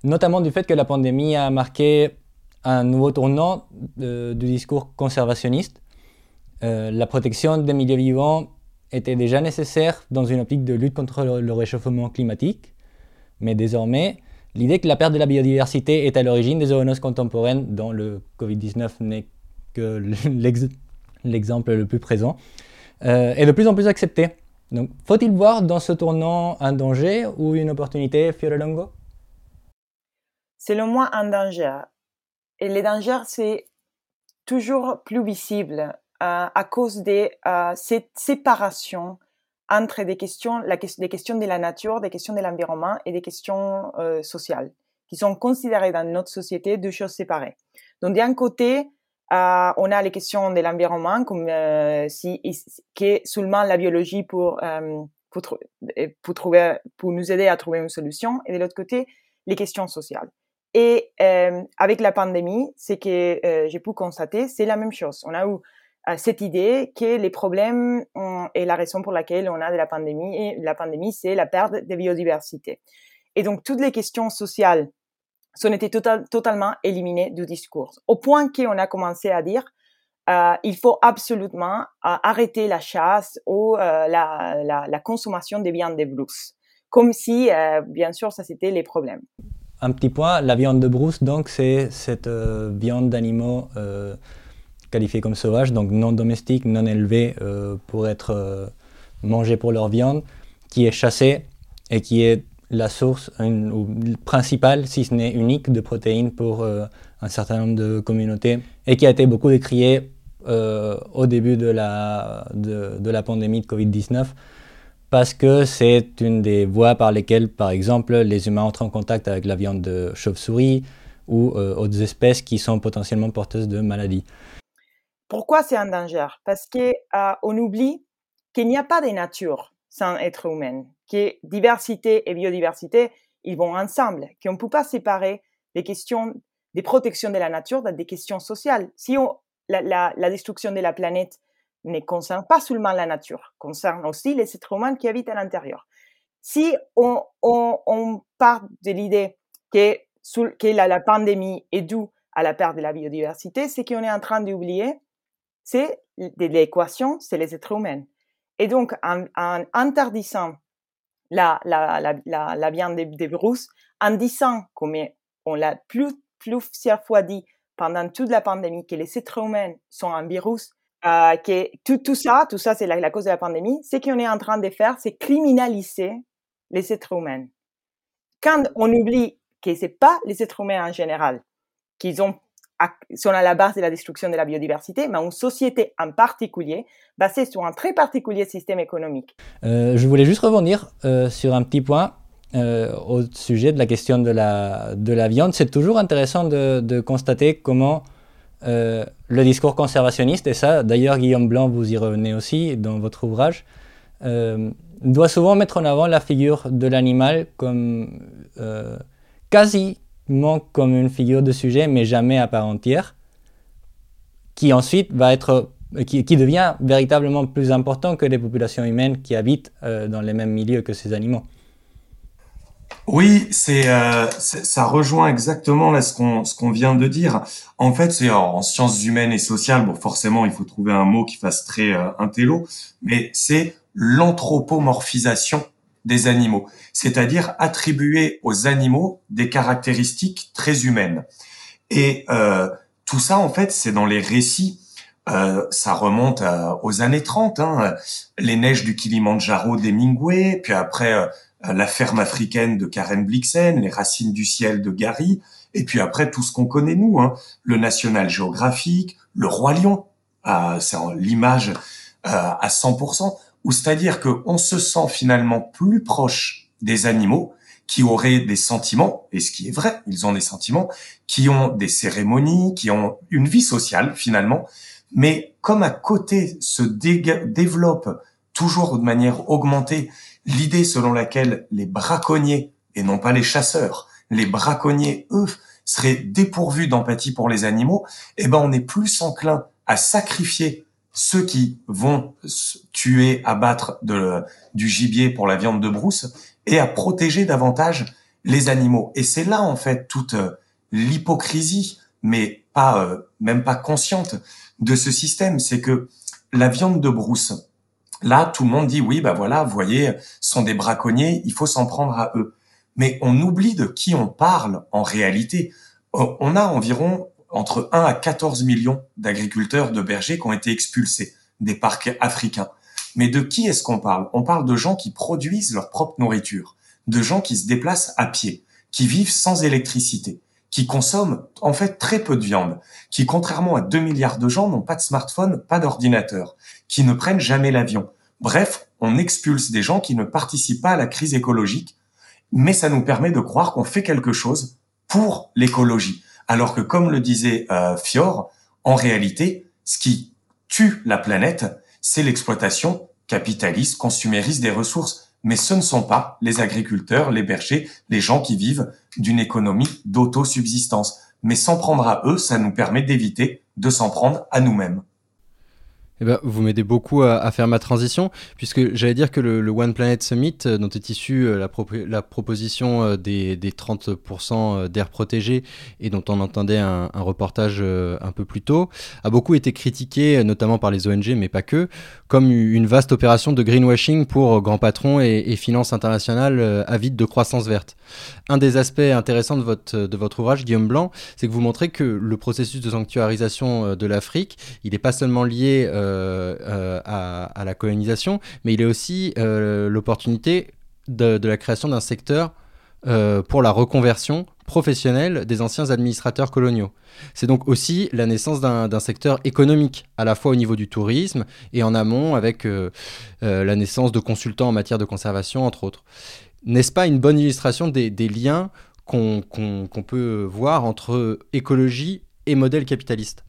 notamment du fait que la pandémie a marqué un nouveau tournant du discours conservationniste. Euh, la protection des milieux vivants était déjà nécessaire dans une optique de lutte contre le, réchauffement climatique, mais désormais, l'idée que la perte de la biodiversité est à l'origine des zoonoses contemporaines, dont le Covid-19 n'est que l'exemple le plus présent, euh, est de plus en plus acceptée. Donc, faut-il voir dans ce tournant un danger ou une opportunité, Fiorelongo?
Selon moi, un danger. Et le danger, c'est toujours plus visible euh, à cause de euh, cette séparation entre des questions, des questions de la nature, des questions de l'environnement et des questions euh, sociales, qui sont considérées dans notre société deux choses séparées. Donc, d'un côté, euh, on a les questions de l'environnement, comme euh, si qui est seulement la biologie pour, pour, pour, trouver, pour nous aider à trouver une solution, et de l'autre côté, les questions sociales. Et avec la pandémie, ce que j'ai pu constater, c'est la même chose. On a eu cette idée que les problèmes et la raison pour laquelle on a de la pandémie, la pandémie, c'est la perte de biodiversité. Et donc toutes les questions sociales sont été total, totalement éliminés du discours. Au point qu'on a commencé à dire euh, il faut absolument euh, arrêter la chasse ou euh, la, la, consommation des viandes de brousse. Comme si, euh, bien sûr, ça c'était les problèmes.
Un petit point, la viande de brousse, donc, c'est cette viande d'animaux qualifiés comme sauvages, donc non domestiques, non élevés pour être mangés pour leur viande, qui est chassée et qui est la source principale, si ce n'est unique, de protéines pour euh, un certain nombre de communautés et qui a été beaucoup décriée euh, au début de la, de, la pandémie de Covid-19 parce que c'est une des voies par lesquelles, par exemple, les humains entrent en contact avec la viande de chauve-souris ou euh, autres espèces qui sont potentiellement porteuses de maladies.
Pourquoi c'est un danger? Parce qu'on oublie qu'il n'y a pas de nature sans être humain que diversité et biodiversité, ils vont ensemble, qu'on ne peut pas séparer les questions des protections de la nature des questions sociales. Si on, la, destruction de la planète ne concerne pas seulement la nature, concerne aussi les êtres humains qui habitent à l'intérieur. Si on, part de l'idée que, que la, la, pandémie est due à la perte de la biodiversité, c'est qu'on est en train d'oublier, c'est l'équation, c'est les êtres humains. Et donc, en, en interdisant la, viande des, des brousses en disant, comme on l'a plus, plusieurs fois dit pendant toute la pandémie, que les êtres humains sont un virus, euh, que tout, ça, tout ça c'est la, cause de la pandémie, ce qu'on est en train de faire, c'est criminaliser les êtres humains. Quand on oublie que c'est pas les êtres humains en général qui ont sont à la base de la destruction de la biodiversité, mais une société en particulier, basée sur un très particulier système économique.
Euh, je voulais juste revenir euh, sur un petit point euh, au sujet de la question de la, de la viande. C'est toujours intéressant de, de constater comment euh, le discours conservationniste, et ça d'ailleurs Guillaume Blanc, vous y revenez aussi dans votre ouvrage, doit souvent mettre en avant la figure de l'animal comme quasi comme une figure de sujet, mais jamais à part entière, qui ensuite va être, qui, qui devient véritablement plus important que les populations humaines qui habitent euh, dans les mêmes milieux que ces animaux.
Oui, c'est euh, ça rejoint exactement là ce qu'on ce qu'on vient de dire. En fait, c'est en, sciences humaines et sociales. Bon, forcément, il faut trouver un mot qui fasse très euh, intello, mais c'est l'anthropomorphisation des animaux, c'est-à-dire attribuer aux animaux des caractéristiques très humaines. Et euh, tout ça, en fait, c'est dans les récits. Euh, ça remonte euh, aux années 30, hein, les neiges du Kilimandjaro d'Hemingway, puis après euh, la ferme africaine de Karen Blixen, les racines du ciel de Gary, et puis après tout ce qu'on connaît nous, hein, le National Geographic, le roi lion, c'est l'image à 100% ou c'est-à-dire qu'on se sent finalement plus proche des animaux qui auraient des sentiments, et ce qui est vrai, ils ont des sentiments, qui ont des cérémonies, qui ont une vie sociale finalement, mais comme à côté se développe toujours de manière augmentée l'idée selon laquelle les braconniers, et non pas les chasseurs, les braconniers, eux, seraient dépourvus d'empathie pour les animaux, eh ben on est plus enclin à sacrifier ceux qui vont tuer, abattre du gibier pour la viande de brousse et à protéger davantage les animaux. Et c'est là en fait toute euh, l'hypocrisie, mais pas euh, même pas consciente de ce système, c'est que la viande de brousse, là tout le monde dit oui bah voilà, vous voyez, sont des braconniers, il faut s'en prendre à eux. Mais on oublie de qui on parle en réalité. On a environ entre 1 à 14 millions d'agriculteurs de bergers qui ont été expulsés des parcs africains. Mais de qui est-ce qu'on parle? On parle de gens qui produisent leur propre nourriture, de gens qui se déplacent à pied, qui vivent sans électricité, qui consomment en fait très peu de viande, qui contrairement à 2 milliards de gens n'ont pas de smartphone, pas d'ordinateur, qui ne prennent jamais l'avion. Bref, on expulse des gens qui ne participent pas à la crise écologique, mais ça nous permet de croire qu'on fait quelque chose pour l'écologie. Alors que, comme le disait euh, Fior, en réalité, ce qui tue la planète, c'est l'exploitation capitaliste, consumériste des ressources. Mais ce ne sont pas les agriculteurs, les bergers, les gens qui vivent d'une économie d'autosubsistance. Mais s'en prendre à eux, ça nous permet d'éviter de s'en prendre à nous-mêmes.
Eh ben, vous m'aidez beaucoup à, faire ma transition, puisque j'allais dire que le, One Planet Summit, euh, dont est issue euh, la, proposition euh, des, 30% d'air protégé et dont on entendait un, reportage un peu plus tôt, a beaucoup été critiqué, notamment par les ONG, mais pas que, comme une vaste opération de greenwashing pour grands patrons et, et finances internationales avides de croissance verte. Un des aspects intéressants de votre, ouvrage, Guillaume Blanc, c'est que vous montrez que le processus de sanctuarisation de l'Afrique, il n'est pas seulement lié euh, à, la colonisation, mais il est aussi euh, l'opportunité de, la création d'un secteur pour la reconversion professionnelle des anciens administrateurs coloniaux. C'est donc aussi la naissance d'un secteur économique, à la fois au niveau du tourisme et en amont avec la naissance de consultants en matière de conservation, entre autres. N'est-ce pas une bonne illustration des, liens qu'on peut voir entre écologie et modèle capitaliste?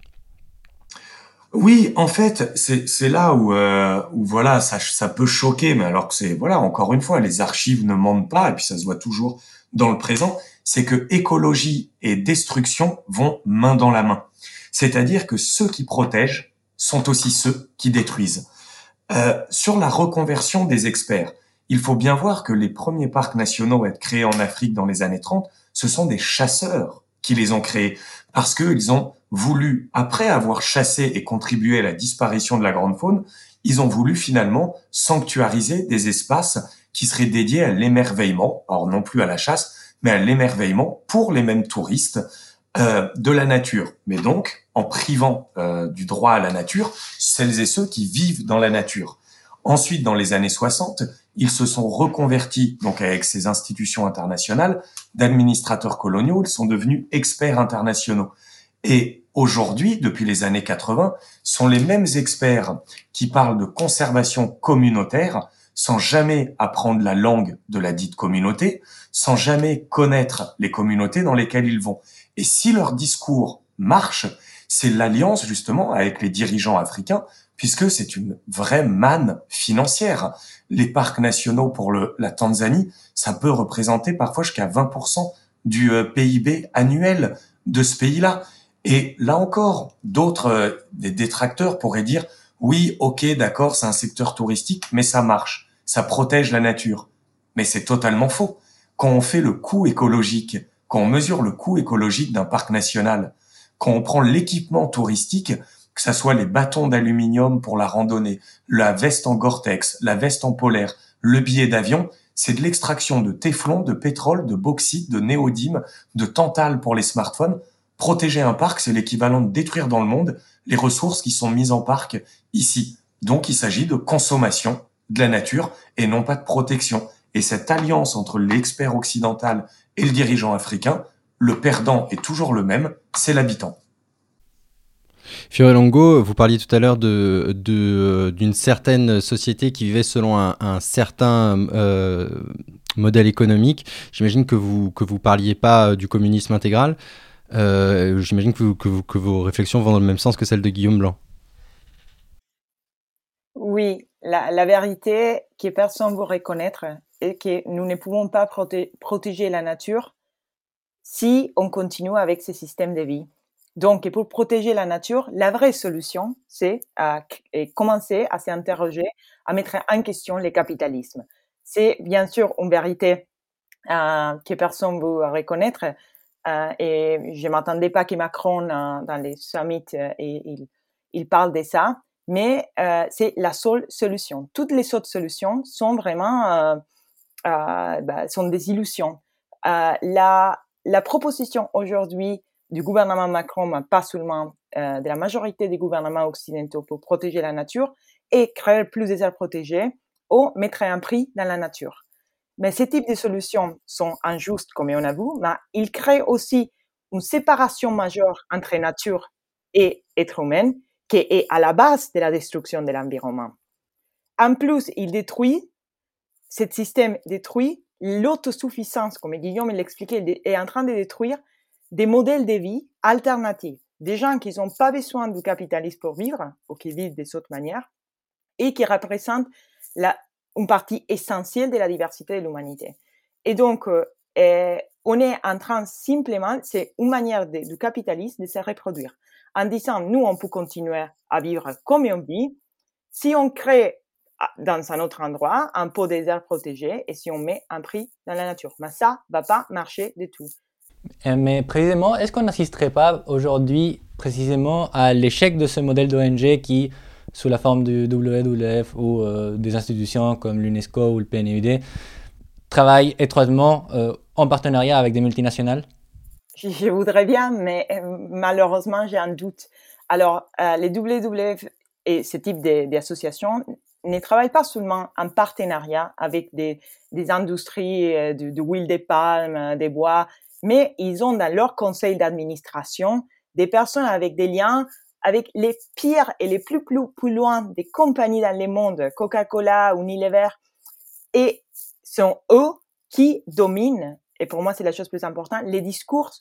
Oui, en fait, c'est là où, euh, où voilà, ça, ça peut choquer, mais alors que c'est voilà, encore une fois, les archives ne mentent pas, et puis ça se voit toujours dans le présent, c'est que écologie et destruction vont main dans la main. C'est-à-dire que ceux qui protègent sont aussi ceux qui détruisent. Euh, sur la reconversion des experts, il faut bien voir que les premiers parcs nationaux à être créés en Afrique dans les années 30, ce sont des chasseurs qui les ont créés parce qu'ils ont voulu, après avoir chassé et contribué à la disparition de la grande faune, ils ont voulu finalement sanctuariser des espaces qui serait dédié à l'émerveillement, alors non plus à la chasse, mais à l'émerveillement pour les mêmes touristes euh, de la nature. Mais donc, en privant euh, du droit à la nature celles et ceux qui vivent dans la nature. Ensuite, dans les années 60, ils se sont reconvertis, donc avec ces institutions internationales, d'administrateurs coloniaux, ils sont devenus experts internationaux. Et aujourd'hui, depuis les années 80, sont les mêmes experts qui parlent de conservation communautaire sans jamais apprendre la langue de la dite communauté, sans jamais connaître les communautés dans lesquelles ils vont. Et si leur discours marche, c'est l'alliance justement avec les dirigeants africains, puisque c'est une vraie manne financière. Les parcs nationaux pour la Tanzanie, ça peut représenter parfois jusqu'à 20% du euh, PIB annuel de ce pays-là. Et là encore, d'autres euh, des détracteurs pourraient dire oui, ok, d'accord, c'est un secteur touristique, mais ça marche, ça protège la nature. Mais c'est totalement faux. Quand on fait le coût écologique, quand on mesure le coût écologique d'un parc national, quand on prend l'équipement touristique, que ce soit les bâtons d'aluminium pour la randonnée, la veste en Gore-Tex, la veste en polaire, le billet d'avion, c'est de l'extraction de téflon, de pétrole, de bauxite, de néodyme, de tantale pour les smartphones. Protéger un parc, c'est l'équivalent de détruire dans le monde les ressources qui sont mises en parc ici. Donc il s'agit de consommation de la nature et non pas de protection. Et cette alliance entre l'expert occidental et le dirigeant africain, le perdant est toujours le même, c'est l'habitant.
Fiorelongo, vous parliez tout à l'heure d'une certaine société qui vivait selon un, certain euh, modèle économique. J'imagine que vous que vous parliez pas du communisme intégral. Euh, j'imagine que, vos réflexions vont dans le même sens que celles de Guillaume Blanc.
Oui, la, la vérité que personne ne veut reconnaître est que nous ne pouvons pas protéger la nature si on continue avec ces systèmes de vie. Donc, pour protéger la nature, la vraie solution, c'est à commencer à s'interroger, à mettre en question le capitalisme. C'est bien sûr une vérité euh, que personne ne veut reconnaître. Euh, et je m'attendais pas que Macron, dans les summits, euh, il, il parle de ça. Mais euh, c'est la seule solution. Toutes les autres solutions sont vraiment bah, sont des illusions. la, proposition aujourd'hui du gouvernement Macron, pas seulement de la majorité des gouvernements occidentaux pour protéger la nature et créer plus des aires protégées ou mettre un prix dans la nature. Mais ces types de solutions sont injustes, comme on a vu, mais ils créent aussi une séparation majeure entre nature et être humain qui est à la base de la destruction de l'environnement. En plus, il détruit, ce système détruit l'autosuffisance, comme Guillaume l'expliquait, est en train de détruire des modèles de vie alternatifs, des gens qui n'ont pas besoin du capitalisme pour vivre, ou qui vivent des autres manières, et qui représentent la, une partie essentielle de la diversité de l'humanité. Et donc, euh, on est en train simplement, c'est une manière du capitalisme de se reproduire, en disant, nous, on peut continuer à vivre comme on vit, si on crée ah, dans un autre endroit un pot désert protégé et si on met un prix dans la nature. Mais ça va pas marcher du tout.
Euh, mais précisément, est-ce qu'on n'assisterait pas aujourd'hui précisément à l'échec de ce modèle d'ONG qui, sous la forme du WWF ou euh, des institutions comme l'UNESCO ou le PNUD, travaille étroitement euh, en partenariat avec des multinationales?
Je, voudrais bien, mais malheureusement, j'ai un doute. Alors, les WWF et ce type d'associations ne travaillent pas seulement en partenariat avec des, des industries de, de huile des palmes, des bois, mais ils ont dans leur conseil d'administration des personnes avec des liens avec les pires et les plus, plus, loin des compagnies dans le monde, Coca-Cola, Unilever, et sont eux qui dominent, et pour moi c'est la chose plus importante, les discours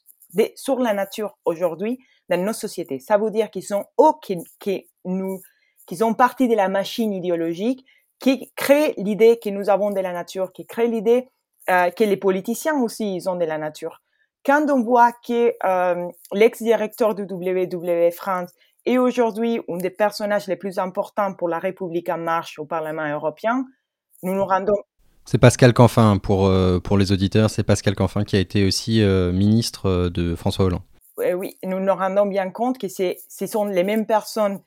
sur la nature aujourd'hui dans nos sociétés. Ça veut dire qu'ils sont eux qui, qui nous, qui sont partie de la machine idéologique qui crée l'idée que nous avons de la nature, qui crée l'idée euh, que les politiciens aussi ils ont de la nature quand on voit que euh, l'ex-directeur du WWF France est aujourd'hui un des personnages les plus importants pour la République en marche au Parlement européen, nous nous rendons
c'est Pascal Canfin pour, euh, pour les auditeurs, c'est Pascal Canfin qui a été aussi euh, ministre de François Hollande.
Oui, nous nous rendons bien compte que ce sont les mêmes personnes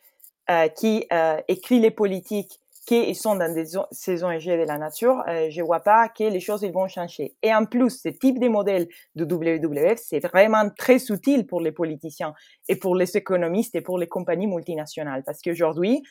qui écrivent les politiques qu'ils sont dans des, ces ONG de la nature, euh, je vois pas que les choses ils vont changer. Et en plus, ce type de modèle de WWF, c'est vraiment très utile pour les politiciens et pour les économistes et pour les compagnies multinationales. Parce qu'aujourd'hui,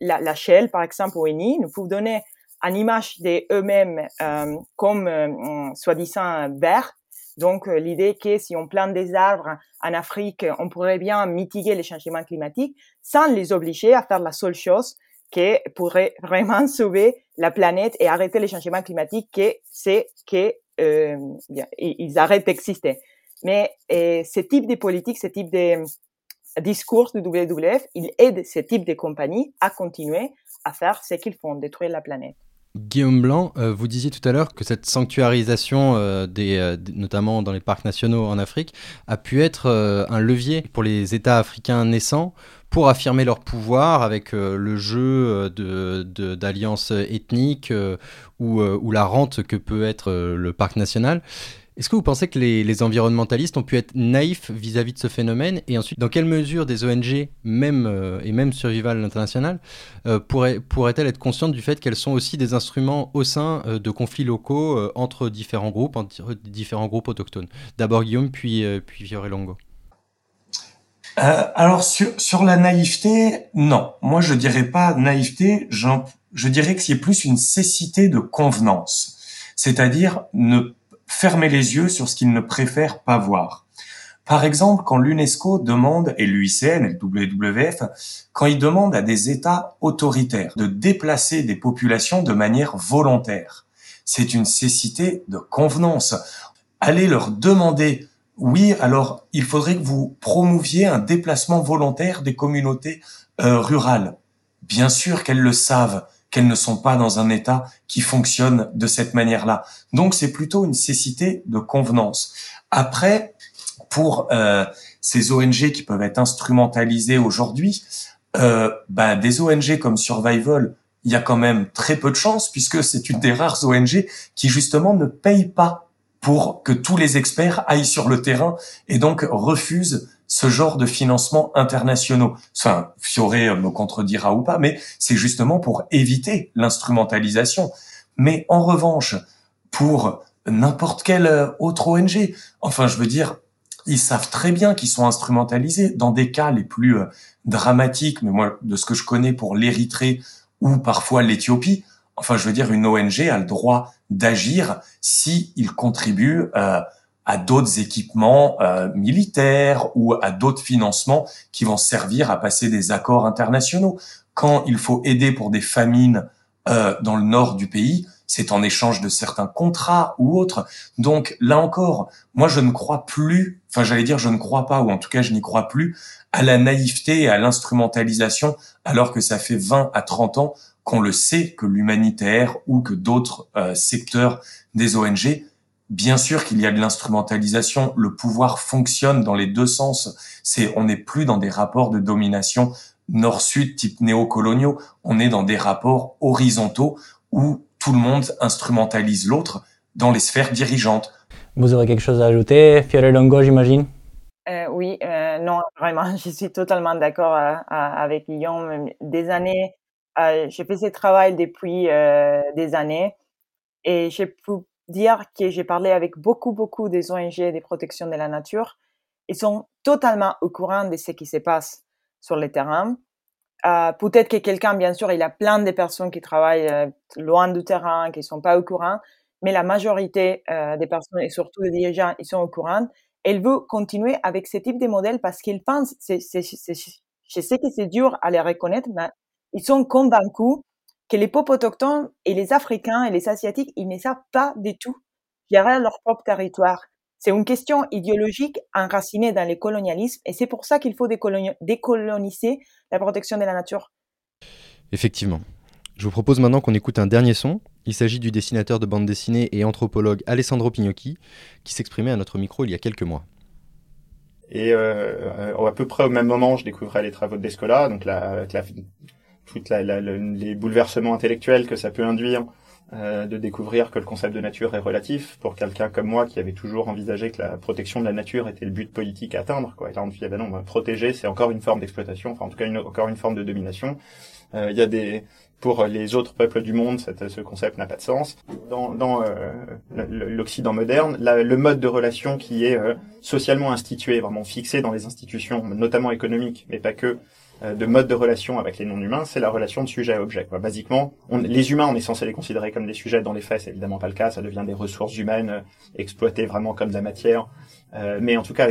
la, la Shell, par exemple, au ENI, nous peuvent donner une image d'eux-mêmes euh, comme euh, soi-disant verts. Donc, euh, l'idée que si on plante des arbres en Afrique, on pourrait bien mitiguer les changements climatiques sans les obliger à faire la seule chose qui pourrait vraiment sauver la planète et arrêter les changements climatiques, que c'est que euh, ils arrêtent d'exister. Mais ce type de politique, ce type de discours du WWF, il aide ce type de compagnies à continuer à faire ce qu'ils font, détruire la planète.
Guillaume Blanc, euh, vous disiez tout à l'heure que cette sanctuarisation, euh, des, notamment dans les parcs nationaux en Afrique, a pu être un levier pour les États africains naissants pour affirmer leur pouvoir avec le jeu d'alliances de, ethniques ou, ou, la rente que peut être le parc national. Est-ce que vous pensez que les, environnementalistes ont pu être naïfs vis-à-vis de ce phénomène Et ensuite, dans quelle mesure des ONG, même, euh, et même Survival International, euh, pourraient, pourraient-elles être conscientes du fait qu'elles sont aussi des instruments au sein euh, de conflits locaux entre différents groupes, entre différents groupes autochtones? D'abord Guillaume, puis, puis Longo.
alors sur, sur la naïveté, non. Moi je dirais pas naïveté, je dirais que c'est plus une cécité de convenance. C'est-à-dire ne fermer les yeux sur ce qu'ils ne préfèrent pas voir. Par exemple, quand l'UNESCO demande, et l'UICN et le WWF, quand ils demandent à des États autoritaires de déplacer des populations de manière volontaire, c'est une cécité de convenance. Allez leur demander, oui, alors il faudrait que vous promouviez un déplacement volontaire des communautés euh, rurales. Bien sûr qu'elles le savent, qu'elles ne sont pas dans un état qui fonctionne de cette manière-là. Donc c'est plutôt une cécité de convenance. Après, pour euh, ces ONG qui peuvent être instrumentalisées aujourd'hui, euh, bah, des ONG comme Survival, il y a quand même très peu de chances puisque c'est une des rares ONG qui justement ne paye pas pour que tous les experts aillent sur le terrain et donc refusent ce genre de financement internationaux. Enfin, Fioré me contredira ou pas, mais c'est justement pour éviter l'instrumentalisation. Mais en revanche, pour n'importe quelle autre ONG, enfin, je veux dire, ils savent très bien qu'ils sont instrumentalisés dans des cas les plus euh, dramatiques, mais moi, de ce que je connais pour l'Érythrée ou parfois l'Éthiopie, enfin, je veux dire, une ONG a le droit d'agir si il contribue euh, à d'autres équipements euh, militaires ou à d'autres financements qui vont servir à passer des accords internationaux. Quand il faut aider pour des famines euh, dans le nord du pays, c'est en échange de certains contrats ou autres. Donc là encore, moi je ne crois plus, enfin j'allais dire je ne crois pas, ou en tout cas je n'y crois plus, à la naïveté et à l'instrumentalisation, alors que ça fait 20 à 30 ans qu'on le sait que l'humanitaire ou que d'autres euh, secteurs des ONG Bien sûr qu'il y a de l'instrumentalisation, le pouvoir fonctionne dans les deux sens. C'est, on n'est plus dans des rapports de domination nord-sud type néocoloniaux, on est dans des rapports horizontaux où tout le monde instrumentalise l'autre dans les sphères dirigeantes.
Vous aurez quelque chose à ajouter, Fiore Longo, j'imagine?
Euh, Oui, euh, non, vraiment, je suis totalement d'accord euh, avec Guillaume. Des années, j'ai fait ce travail depuis des années et j'ai pu dire que j'ai parlé avec beaucoup, beaucoup des ONG des protections de la nature. Ils sont totalement au courant de ce qui se passe sur le terrain. Euh, peut-être que quelqu'un, bien sûr, il y a plein de personnes qui travaillent euh, loin du terrain, qui sont pas au courant, mais la majorité euh, des personnes, et surtout des dirigeants, ils sont au courant. Elle veut continuer avec ce type de modèle parce qu'ils pensent, je sais que c'est dur à les reconnaître, mais ils sont convaincus que les peuples autochtones et les Africains et les Asiatiques, ils ne savent pas du tout gérer leur propre territoire. C'est une question idéologique enracinée dans le colonialisme et c'est pour ça qu'il faut décoloniser la protection de la nature.
Effectivement. Je vous propose maintenant qu'on écoute un dernier son. Il s'agit du dessinateur de bande dessinée et anthropologue Alessandro Pignocchi, qui s'exprimait à notre micro il y a quelques mois.
Et euh, à peu près au même moment, je découvrais les travaux de Descola, donc la, la toutes les bouleversements intellectuels que ça peut induire euh, de découvrir que le concept de nature est relatif pour quelqu'un comme moi qui avait toujours envisagé que la protection de la nature était le but politique à atteindre. Quoi. Et là, on dit, ah ben non, bah, protéger, c'est encore une forme d'exploitation, enfin en tout cas encore une forme de domination. Euh, il y a des Pour les autres peuples du monde, ce concept n'a pas de sens. Dans, dans euh, l'Occident moderne, le mode de relation qui est euh, socialement institué, vraiment fixé dans les institutions, notamment économiques, mais pas que, de mode de relation avec les non-humains, c'est la relation de sujet à objet. Quoi. Basiquement, on, les humains, on est censé les considérer comme des sujets. Dans les faits, c'est évidemment pas le cas. Ça devient des ressources humaines euh, exploitées vraiment comme de la matière. Euh, mais en tout cas,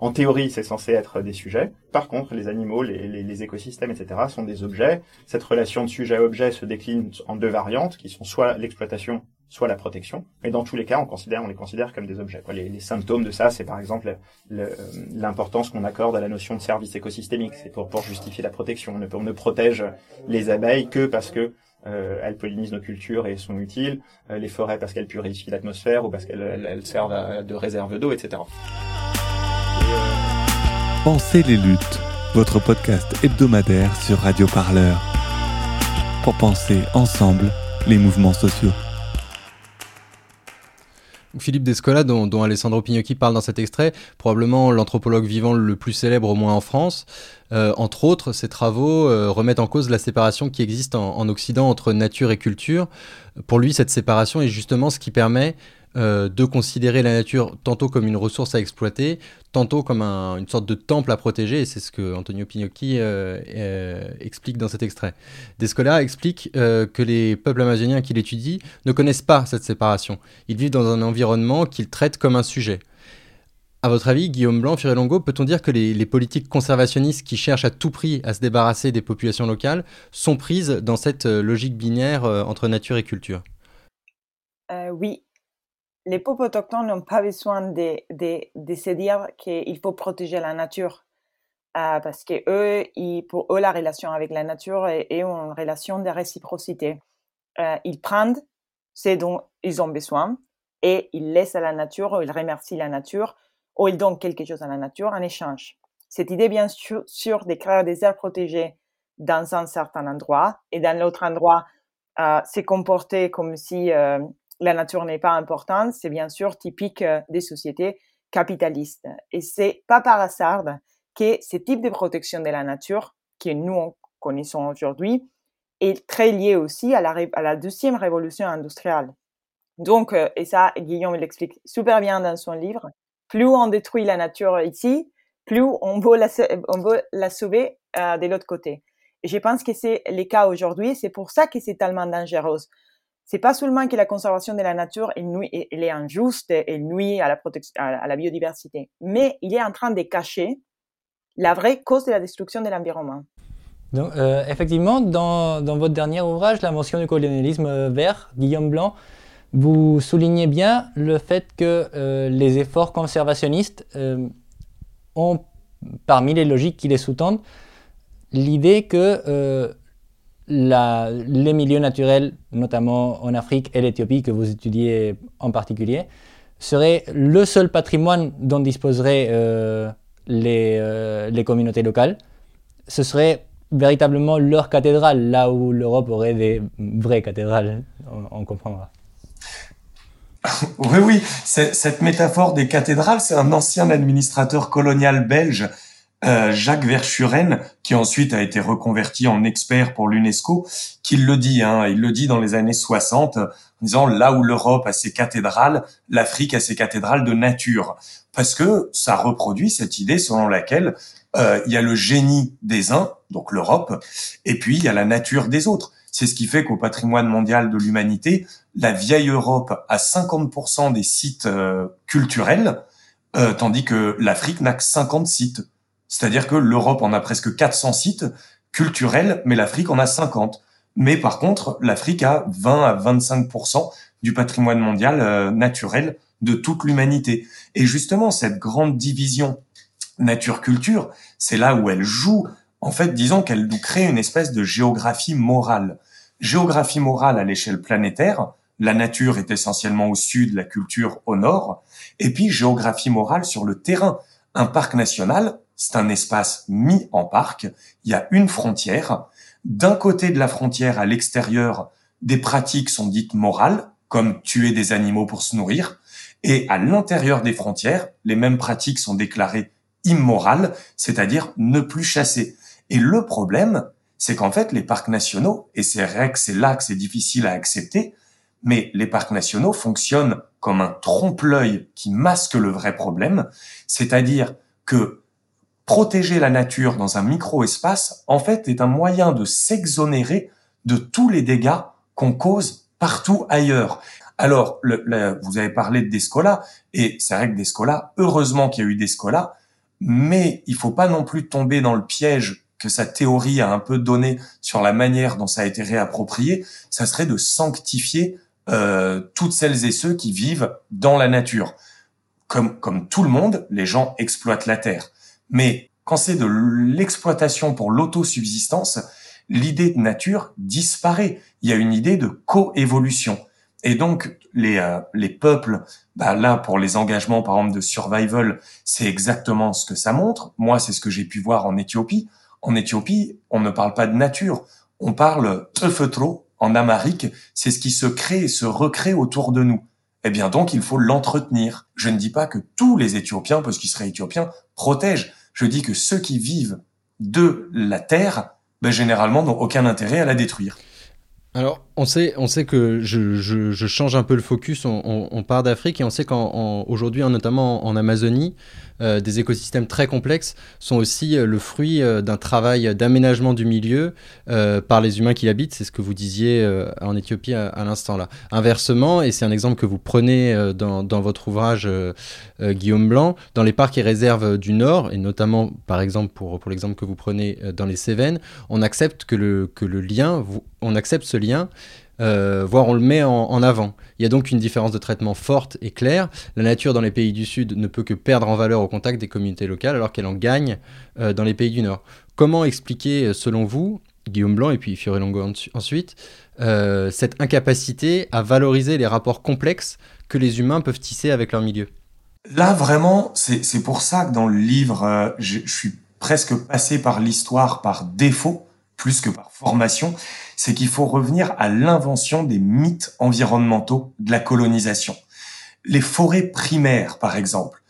en théorie, c'est censé être des sujets. Par contre, les animaux, les, les, les, écosystèmes, etc., sont des objets. Cette relation de sujet à objet se décline en deux variantes, qui sont soit l'exploitation soit la protection. Mais dans tous les cas, on les considère comme des objets. Les, symptômes de ça, c'est par exemple l'importance qu'on accorde à la notion de service écosystémique. C'est pour, pour justifier la protection. On ne, protège les abeilles que parce que euh, elles pollinisent nos cultures et sont utiles. Euh, les forêts parce qu'elles purifient l'atmosphère ou parce qu'elles elles, servent de réserve d'eau, etc.
Pensez les luttes, votre podcast hebdomadaire sur Radio Parleur. Pour penser ensemble les mouvements sociaux.
Philippe Descola, dont, Alessandro Pignocchi parle dans cet extrait, probablement l'anthropologue vivant le plus célèbre au moins en France. Euh, entre autres, ses travaux euh, remettent en cause la séparation qui existe en, Occident entre nature et culture. Pour lui, cette séparation est justement ce qui permet euh, de considérer la nature tantôt comme une ressource à exploiter, tantôt comme un, une sorte de temple à protéger, et c'est ce que Antonio Pignocchi euh, euh, explique dans cet extrait. Descola explique que les peuples amazoniens qu'il étudie ne connaissent pas cette séparation. Ils vivent dans un environnement qu'ils traitent comme un sujet. À votre avis, Guillaume Blanc, Longo, peut-on dire que les, politiques conservationnistes qui cherchent à tout prix à se débarrasser des populations locales sont prises dans cette logique binaire entre nature et culture?
Oui, les peuples autochtones n'ont pas besoin de, de, de se dire qu'il faut protéger la nature. Euh, parce que eux, ils, pour eux, la relation avec la nature est, une relation de réciprocité. Euh, ils prennent ce dont ils ont besoin et ils laissent à la nature, ou ils remercient la nature, ou ils donnent quelque chose à la nature en échange. Cette idée, bien sûr, sûr de créer des aires protégées dans un certain endroit et dans l'autre endroit, euh, se comporter comme si euh, la nature n'est pas importante, c'est bien sûr typique euh, des sociétés capitalistes. Et c'est pas par hasard que ce type de protection de la nature, que nous connaissons aujourd'hui, est très lié aussi à la, deuxième révolution industrielle. Donc, euh, et ça, Guillaume l'explique super bien dans son livre, plus on détruit la nature ici, plus on veut la, on veut la sauver euh, de l'autre côté. Et je pense que c'est le cas aujourd'hui, c'est pour ça que c'est tellement dangereux c'est pas seulement que la conservation de la nature est injuste, elle nuit à la, biodiversité, mais il est en train de cacher la vraie cause de la destruction de l'environnement.
Donc, euh, effectivement, dans, votre dernier ouvrage, La mention du colonialisme vert, Guillaume Blanc, vous soulignez bien le fait que euh, les efforts conservationnistes euh, ont, parmi les logiques qui les sous-tendent, l'idée que euh, les milieux naturels, notamment en Afrique et l'Éthiopie, que vous étudiez en particulier, seraient le seul patrimoine dont disposeraient euh, les, euh, les, communautés locales. Ce serait véritablement leur cathédrale, là où l'Europe aurait des vraies cathédrales, on comprendra.
Oui, oui, cette métaphore des cathédrales, c'est un ancien administrateur colonial belge euh, Jacques Verschuren, qui ensuite a été reconverti en expert pour l'UNESCO, qui le dit, hein, il le dit dans les années 60, en disant là où l'Europe a ses cathédrales, l'Afrique a ses cathédrales de nature, parce que ça reproduit cette idée selon laquelle euh, il y a le génie des uns, donc l'Europe, et puis il y a la nature des autres. C'est ce qui fait qu'au patrimoine mondial de l'humanité, la vieille Europe a 50% des sites euh, culturels, tandis que l'Afrique n'a que 50 sites. C'est-à-dire que l'Europe en a presque 400 sites culturels, mais l'Afrique en a 50. Mais par contre, l'Afrique a 20 à 25% du patrimoine mondial euh, naturel de toute l'humanité. Et justement, cette grande division nature-culture, c'est là où elle joue. En fait, disons qu'elle nous crée une espèce de géographie morale. Géographie morale à l'échelle planétaire, la nature est essentiellement au sud, la culture au nord, et puis géographie morale sur le terrain. Un parc national, c'est un espace mis en parc. Il y a une frontière. D'un côté de la frontière, à l'extérieur, des pratiques sont dites morales, comme tuer des animaux pour se nourrir. Et à l'intérieur des frontières, les mêmes pratiques sont déclarées immorales, c'est-à-dire ne plus chasser. Et le problème, c'est qu'en fait, les parcs nationaux, et c'est vrai que c'est là que c'est difficile à accepter, mais les parcs nationaux fonctionnent comme un trompe-l'œil qui masque le vrai problème, c'est-à-dire que protéger la nature dans un micro-espace, en fait, est un moyen de s'exonérer de tous les dégâts qu'on cause partout ailleurs. Alors, le, vous avez parlé de Descola, et c'est vrai que Descola, heureusement qu'il y a eu Descola, mais il faut pas non plus tomber dans le piège que sa théorie a un peu donné sur la manière dont ça a été réapproprié, ça serait de sanctifier euh, toutes celles et ceux qui vivent dans la nature. Comme, comme tout le monde, les gens exploitent la terre. Mais quand c'est de l'exploitation pour l'autosubsistance, l'idée de nature disparaît. Il y a une idée de coévolution. Et donc les euh, les peuples, bah là pour les engagements par exemple de survival, c'est exactement ce que ça montre. Moi, c'est ce que j'ai pu voir en Éthiopie. En Éthiopie, on ne parle pas de nature, on parle teufetro en amérique, c'est ce qui se crée et se recrée autour de nous. Eh bien donc, il faut l'entretenir. Je ne dis pas que tous les Éthiopiens, parce qu'ils seraient Éthiopiens, protègent. Je dis que ceux qui vivent de la terre, ben, généralement n'ont aucun intérêt à la détruire.
Alors, on sait, on sait que je, change un peu le focus, on, on, part d'Afrique et on sait qu'aujourd'hui, notamment en Amazonie, euh, des écosystèmes très complexes sont aussi euh, le fruit euh, d'un travail d'aménagement du milieu par les humains qui l'habitent. C'est ce que vous disiez en Éthiopie à, l'instant là. Inversement, et c'est un exemple que vous prenez dans, votre ouvrage Guillaume Blanc, dans les parcs et réserves du Nord, et notamment par exemple pour, l'exemple que vous prenez dans les Cévennes, on accepte ce lien euh, voire on le met en, avant. Il y a donc une différence de traitement forte et claire. La nature dans les pays du Sud ne peut que perdre en valeur au contact des communautés locales alors qu'elle en gagne euh, dans les pays du Nord. Comment expliquer, euh, selon vous, Guillaume Blanc et puis Longo ensuite, cette incapacité à valoriser les rapports complexes que les humains peuvent tisser avec leur milieu?
Là, vraiment, c'est pour ça que dans le livre, je suis presque passé par l'histoire par défaut, plus que par formation c'est qu'il faut revenir à l'invention des mythes environnementaux de la colonisation. Les forêts primaires, par exemple.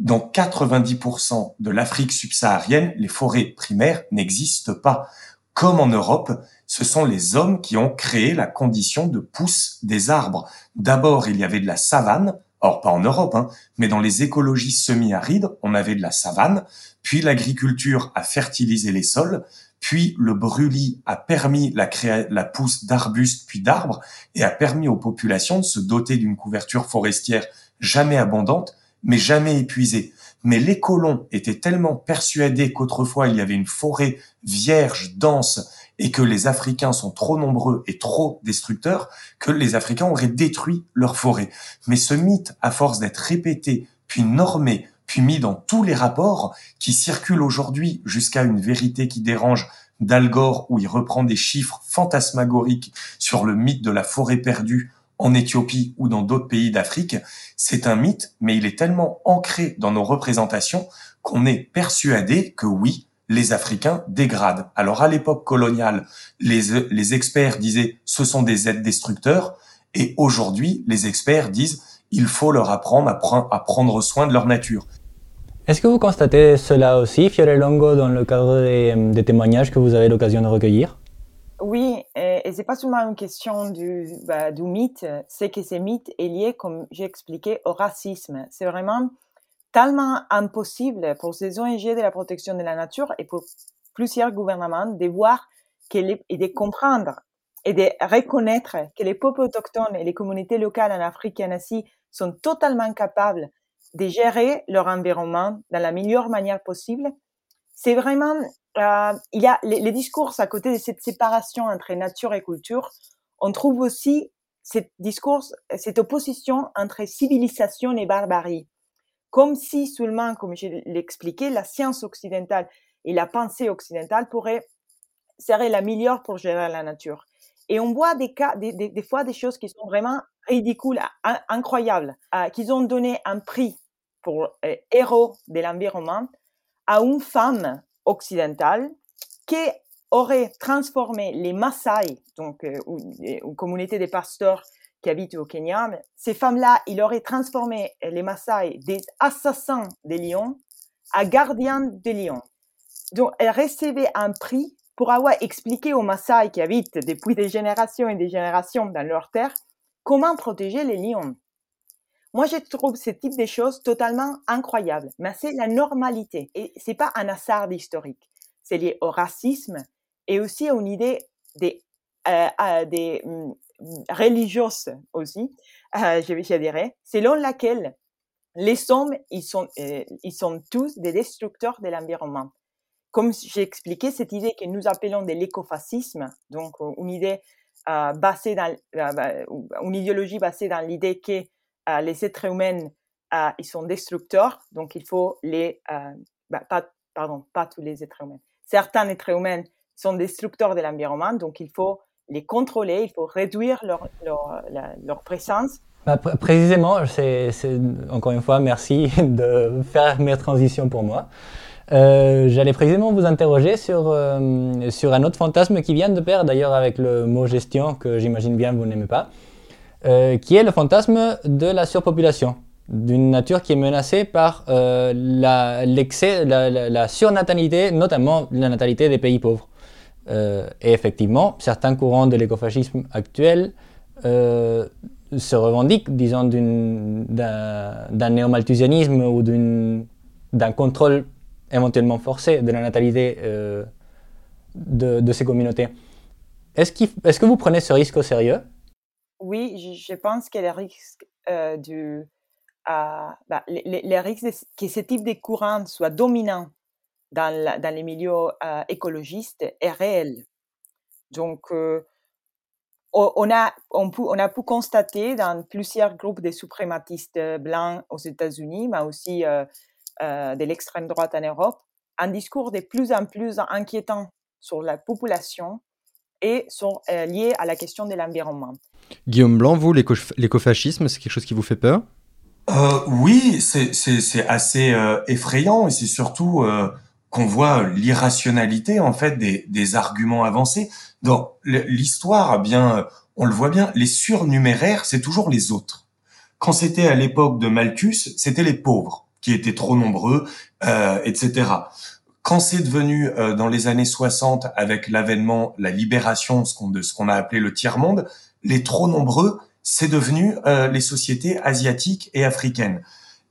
Dans 90% de l'Afrique subsaharienne, les forêts primaires n'existent pas. Comme en Europe, ce sont les hommes qui ont créé la condition de pousse des arbres. D'abord, il y avait de la savane, or pas en Europe, hein, mais dans les écologies semi-arides, on avait de la savane, puis l'agriculture a fertilisé les sols, puis le brûlis a permis la, pousse d'arbustes puis d'arbres et a permis aux populations de se doter d'une couverture forestière jamais abondante, mais jamais épuisée. Mais les colons étaient tellement persuadés qu'autrefois il y avait une forêt vierge, dense, et que les Africains sont trop nombreux et trop destructeurs, que les Africains auraient détruit leur forêt. Mais ce mythe, à force d'être répété, puis normé, puis mis dans tous les rapports qui circulent aujourd'hui jusqu'à une vérité qui dérange d'Al Gore où il reprend des chiffres fantasmagoriques sur le mythe de la forêt perdue en Éthiopie ou dans d'autres pays d'Afrique. C'est un mythe, mais il est tellement ancré dans nos représentations qu'on est persuadé que oui, les Africains dégradent. Alors à l'époque coloniale, les, les experts disaient ce sont des êtres destructeurs et aujourd'hui les experts disent il faut leur apprendre à, prendre soin de leur nature.
Est-ce que vous constatez cela aussi, Fiore Longo, dans le cadre des, témoignages que vous avez l'occasion de recueillir?
Oui, et, et c'est pas seulement une question du, bah, du mythe, c'est que ce mythe est lié, comme j'ai expliqué, au racisme. C'est vraiment tellement impossible pour ces ONG de la protection de la nature et pour plusieurs gouvernements de voir et de comprendre et de reconnaître que les peuples autochtones et les communautés locales en Afrique et en Asie sont totalement capables de gérer leur environnement de la meilleure manière possible. C'est vraiment, euh, il y a les, discours à côté de cette séparation entre nature et culture. On trouve aussi cette discours, cette opposition entre civilisation et barbarie. Comme si seulement, comme je l'ai expliqué, la science occidentale et la pensée occidentale pourraient serait la meilleure pour gérer la nature. Et on voit des cas, des, des, des fois des choses qui sont vraiment ridicules, incroyables, euh, qu'ils ont donné un prix pour euh, héros de l'environnement à une femme occidentale qui aurait transformé les Maasai, donc euh, une, communauté de pasteurs qui habitent au Kenya, ces femmes-là, il aurait transformé les Maasai des assassins des lions à gardiens des lions. Donc, elles recevaient un prix pour avoir expliqué aux Maasai qui habitent depuis des générations et des générations dans leur terre comment protéger les lions. Moi, je trouve ce type de choses totalement incroyable, mais c'est la normalité et c'est pas un hasard historique. C'est lié au racisme et aussi à une idée des, euh, des mm, religieuses aussi, euh, je, dirais, selon laquelle les hommes, ils sont, euh, ils sont tous des destructeurs de l'environnement. Comme j'ai expliqué, cette idée que nous appelons de l'écofascisme, donc euh, une idée euh, basée dans, euh, bah, une idéologie basée dans l'idée que euh, les êtres humains, ils sont destructeurs, donc il faut les, bah, pas, pardon, pas tous les êtres humains. Certains êtres humains sont destructeurs de l'environnement, donc il faut les contrôler, il faut réduire leur, présence
bah, pr précisément, c'est encore une fois, merci de faire mes transitions pour moi. Euh, J'allais précisément vous interroger sur, euh, sur un autre fantasme qui vient de pair d'ailleurs avec le mot gestion que j'imagine bien vous n'aimez pas, euh, qui est le fantasme de la surpopulation, d'une nature qui est menacée par l'excès, la, la, la, surnatalité, notamment la natalité des pays pauvres. Et effectivement, certains courants de l'écofascisme actuel se revendiquent, disons, d'un néomalthusianisme ou d'un contrôle éventuellement forcé de la natalité euh, de, ces communautés. Est-ce qu est que vous prenez ce risque au sérieux?
Oui, je pense que les risques que ce type de courant soit dominant dans, les milieux euh, écologistes est réel. Donc, euh, on a, pu, constater dans plusieurs groupes de suprématistes blancs aux États-Unis, mais aussi de l'extrême droite en Europe, un discours de plus en plus inquiétant sur la population et sont euh, liés à la question de l'environnement.
Guillaume Blanc, vous, l'écofascisme, c'est quelque chose qui vous fait peur?
Euh, Oui, c'est assez euh, effrayant et c'est surtout euh, qu'on voit l'irrationalité en fait des, des, arguments avancés. Dans l'histoire, eh bien, on le voit bien, les surnuméraires, c'est toujours les autres. Quand c'était à l'époque de Malthus, c'était les pauvres qui étaient trop nombreux, euh, etc. Quand c'est devenu euh, dans les années 60, avec l'avènement, la libération ce de ce qu'on a appelé le tiers-monde, les trop nombreux, c'est devenu euh, les sociétés asiatiques et africaines.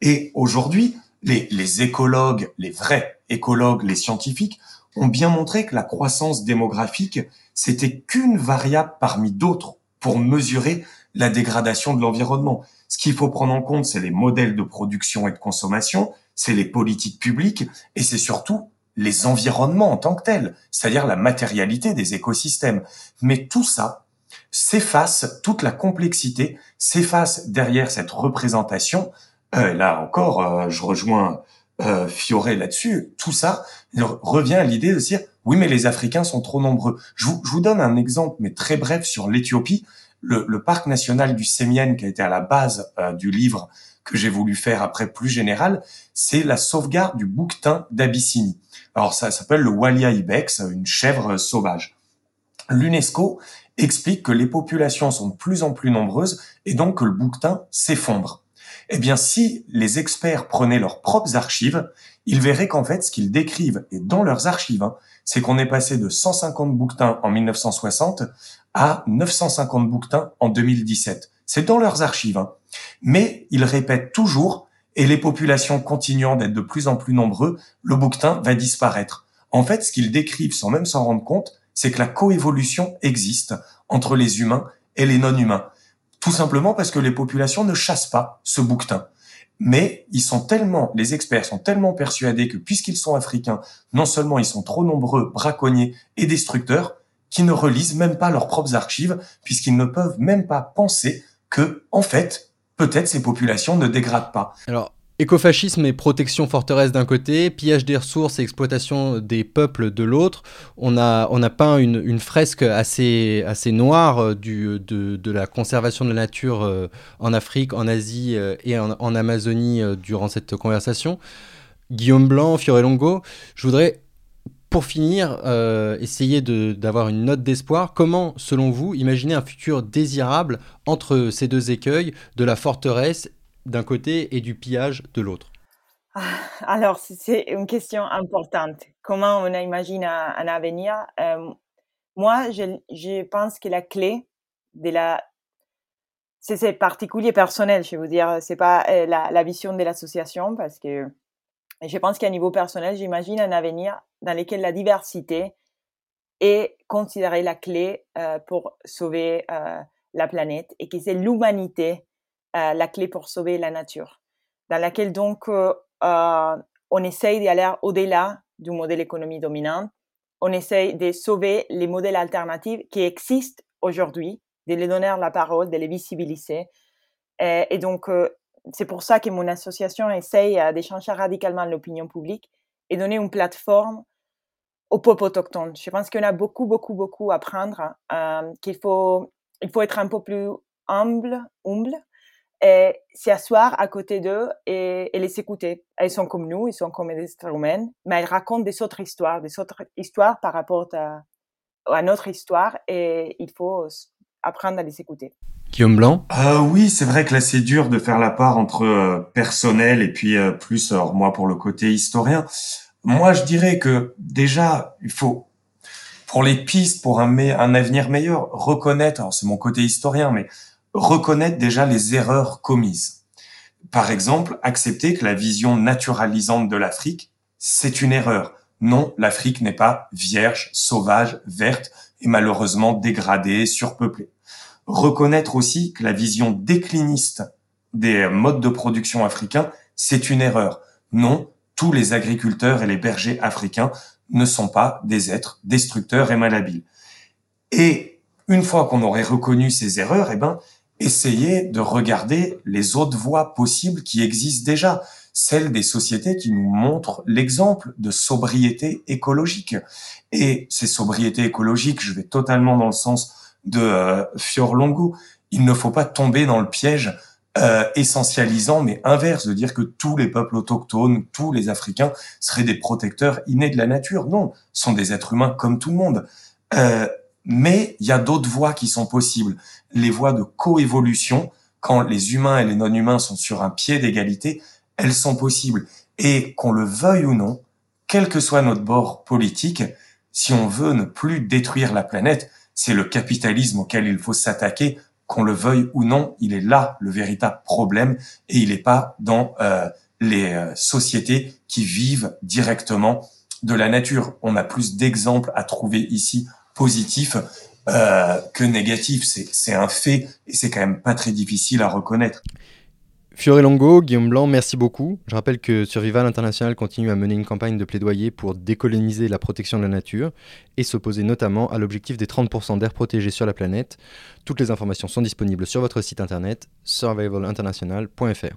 Et aujourd'hui, les, les écologues, les vrais écologues, les scientifiques, ont bien montré que la croissance démographique, c'était qu'une variable parmi d'autres pour mesurer la dégradation de l'environnement. Ce qu'il faut prendre en compte, c'est les modèles de production et de consommation, c'est les politiques publiques et c'est surtout les environnements en tant que tels, c'est-à-dire la matérialité des écosystèmes. Mais tout ça s'efface, toute la complexité s'efface derrière cette représentation. Euh, là encore, euh, je rejoins euh, Fioré là-dessus. Tout ça revient à l'idée de dire oui, mais les Africains sont trop nombreux. Je vous, je vous donne un exemple, mais très bref, sur l'Éthiopie. Le, le, parc national du Sémien, qui a été à la base euh, du livre que j'ai voulu faire après plus général, c'est la sauvegarde du bouquetin d'Abyssinie. Alors ça s'appelle le Walia ibex, une chèvre sauvage. L'UNESCO explique que les populations sont de plus en plus nombreuses et donc que le bouquetin s'effondre. Eh bien, si les experts prenaient leurs propres archives, ils verraient qu'en fait, ce qu'ils décrivent, et dans leurs archives, hein, c'est qu'on est passé de 150 bouquetins en 1960 à 950 bouquetins en 2017. C'est dans leurs archives. Hein. Mais ils répètent toujours, et les populations continuant d'être de plus en plus nombreux, le bouquetin va disparaître. En fait, ce qu'ils décrivent sans même s'en rendre compte, c'est que la coévolution existe entre les humains et les non-humains. Tout simplement parce que les populations ne chassent pas ce bouquetin. Mais ils sont tellement, les experts sont tellement persuadés que puisqu'ils sont africains, non seulement ils sont trop nombreux, braconniers et destructeurs, qu'ils ne relisent même pas leurs propres archives, puisqu'ils ne peuvent même pas penser que, en fait, peut-être ces populations ne dégradent pas.
Écofascisme et protection forteresse d'un côté, pillage des ressources et exploitation des peuples de l'autre. On a, on peint une, fresque assez, assez noire du, de, de, la conservation de la nature euh, en Afrique, en Asie euh, et en, Amazonie euh, durant cette conversation. Guillaume Blanc, Fiorelongo, je voudrais pour finir, euh, essayer d'avoir une note d'espoir. Comment, selon vous, imaginer un futur désirable entre ces deux écueils, de la forteresse d'un côté et du pillage de l'autre
Alors, c'est une question importante. comment on imagine un, avenir? Euh, moi, je, pense que la clé de la c'est particulier personnel, je vous dire, c'est pas euh, la, vision de l'association parce que je pense qu'à niveau personnel, j'imagine un avenir dans lequel la diversité est considérée la clé euh, pour sauver la planète et que c'est l'humanité euh, la clé pour sauver la nature, dans laquelle donc euh, euh, on essaye d'aller au-delà du modèle économique dominant, on essaye de sauver les modèles alternatifs qui existent aujourd'hui, de les donner la parole, de les visibiliser. Et, donc, c'est pour ça que mon association essaye de changer radicalement l'opinion publique et donner une plateforme aux peuples autochtones. Je pense qu'on a beaucoup, beaucoup, beaucoup à apprendre, qu'il faut, il faut être un peu plus humble, humble et s'asseoir à côté d'eux et, et, les écouter. Elles sont comme nous, ils sont comme des êtres humains, mais elles racontent des autres histoires, des autres histoires par rapport à, à notre histoire et il faut apprendre à les écouter.
Guillaume Blanc?
Euh, Oui, c'est vrai que là, c'est dur de faire la part entre euh, personnel et puis euh, plus, alors moi, pour le côté historien. Moi, je dirais que déjà, il faut, pour les pistes, pour un, un avenir meilleur, reconnaître, alors c'est mon côté historien, mais reconnaître déjà les erreurs commises. Par exemple, accepter que la vision naturalisante de l'Afrique, c'est une erreur. Non, l'Afrique n'est pas vierge, sauvage, verte et malheureusement dégradée, surpeuplée. Reconnaître aussi que la vision décliniste des modes de production africains, c'est une erreur. Non, tous les agriculteurs et les bergers africains ne sont pas des êtres destructeurs et malhabiles. Et une fois qu'on aurait reconnu ces erreurs, eh ben, essayer de regarder les autres voies possibles qui existent déjà, celles des sociétés qui nous montrent l'exemple de sobriété écologique. Et ces sobriétés écologiques, je vais totalement dans le sens de euh, Fiorlongo, il ne faut pas tomber dans le piège euh, essentialisant, mais inverse, de dire que tous les peuples autochtones, tous les Africains seraient des protecteurs innés de la nature. Non, sont des êtres humains comme tout le monde. Euh, mais il y a d'autres voies qui sont possibles. Les voies de coévolution, quand les humains et les non-humains sont sur un pied d'égalité, elles sont possibles. Et qu'on le veuille ou non, quel que soit notre bord politique, si on veut ne plus détruire la planète, c'est le capitalisme auquel il faut s'attaquer, qu'on le veuille ou non, il est là le véritable problème et il n'est pas dans euh, les euh, sociétés qui vivent directement de la nature. On a plus d'exemples à trouver ici positif euh, que négatif. C'est un fait et c'est quand même pas très difficile à reconnaître.
Fiore Longo, Guillaume Blanc, merci beaucoup. Je rappelle que Survival International continue à mener une campagne de plaidoyer pour décoloniser la protection de la nature et s'opposer notamment à l'objectif des 30% d'air protégé sur la planète. Toutes les informations sont disponibles sur votre site internet survivalinternational.fr.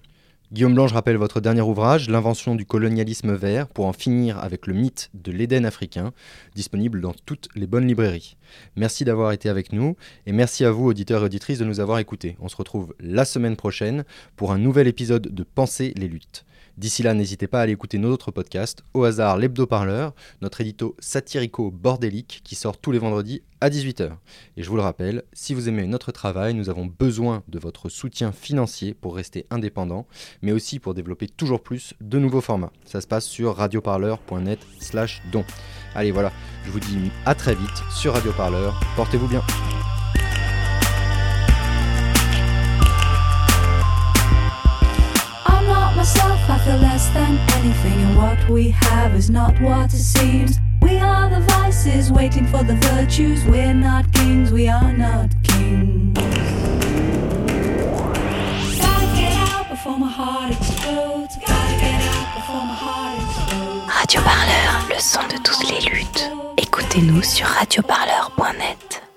Guillaume Blanc, je rappelle votre dernier ouvrage, L'invention du colonialisme vert, pour en finir avec le mythe de l'Éden africain, disponible dans toutes les bonnes librairies. Merci d'avoir été avec nous et merci à vous, auditeurs et auditrices, de nous avoir écoutés. On se retrouve la semaine prochaine pour un nouvel épisode de Penser les luttes. D'ici là, n'hésitez pas à aller écouter nos autres podcasts, au hasard l'hebdo-parleur, notre édito satirico-bordélique qui sort tous les vendredis à 18h. Et je vous le rappelle, si vous aimez notre travail, nous avons besoin de votre soutien financier pour rester indépendant, mais aussi pour développer toujours plus de nouveaux formats. Ça se passe sur radioparleur.net slash don. Allez voilà, je vous dis à très vite sur Radio Parleur, portez-vous bien.
I feel less than anything, and what we have is not what it seems. We are the vices waiting for the virtues. We're not kings, we are not kings. Gotta get out before my heart explodes. Gotta get out before my heart explodes.
Radio Parleur, le son de toutes les luttes. Écoutez-nous sur radioparleur.net.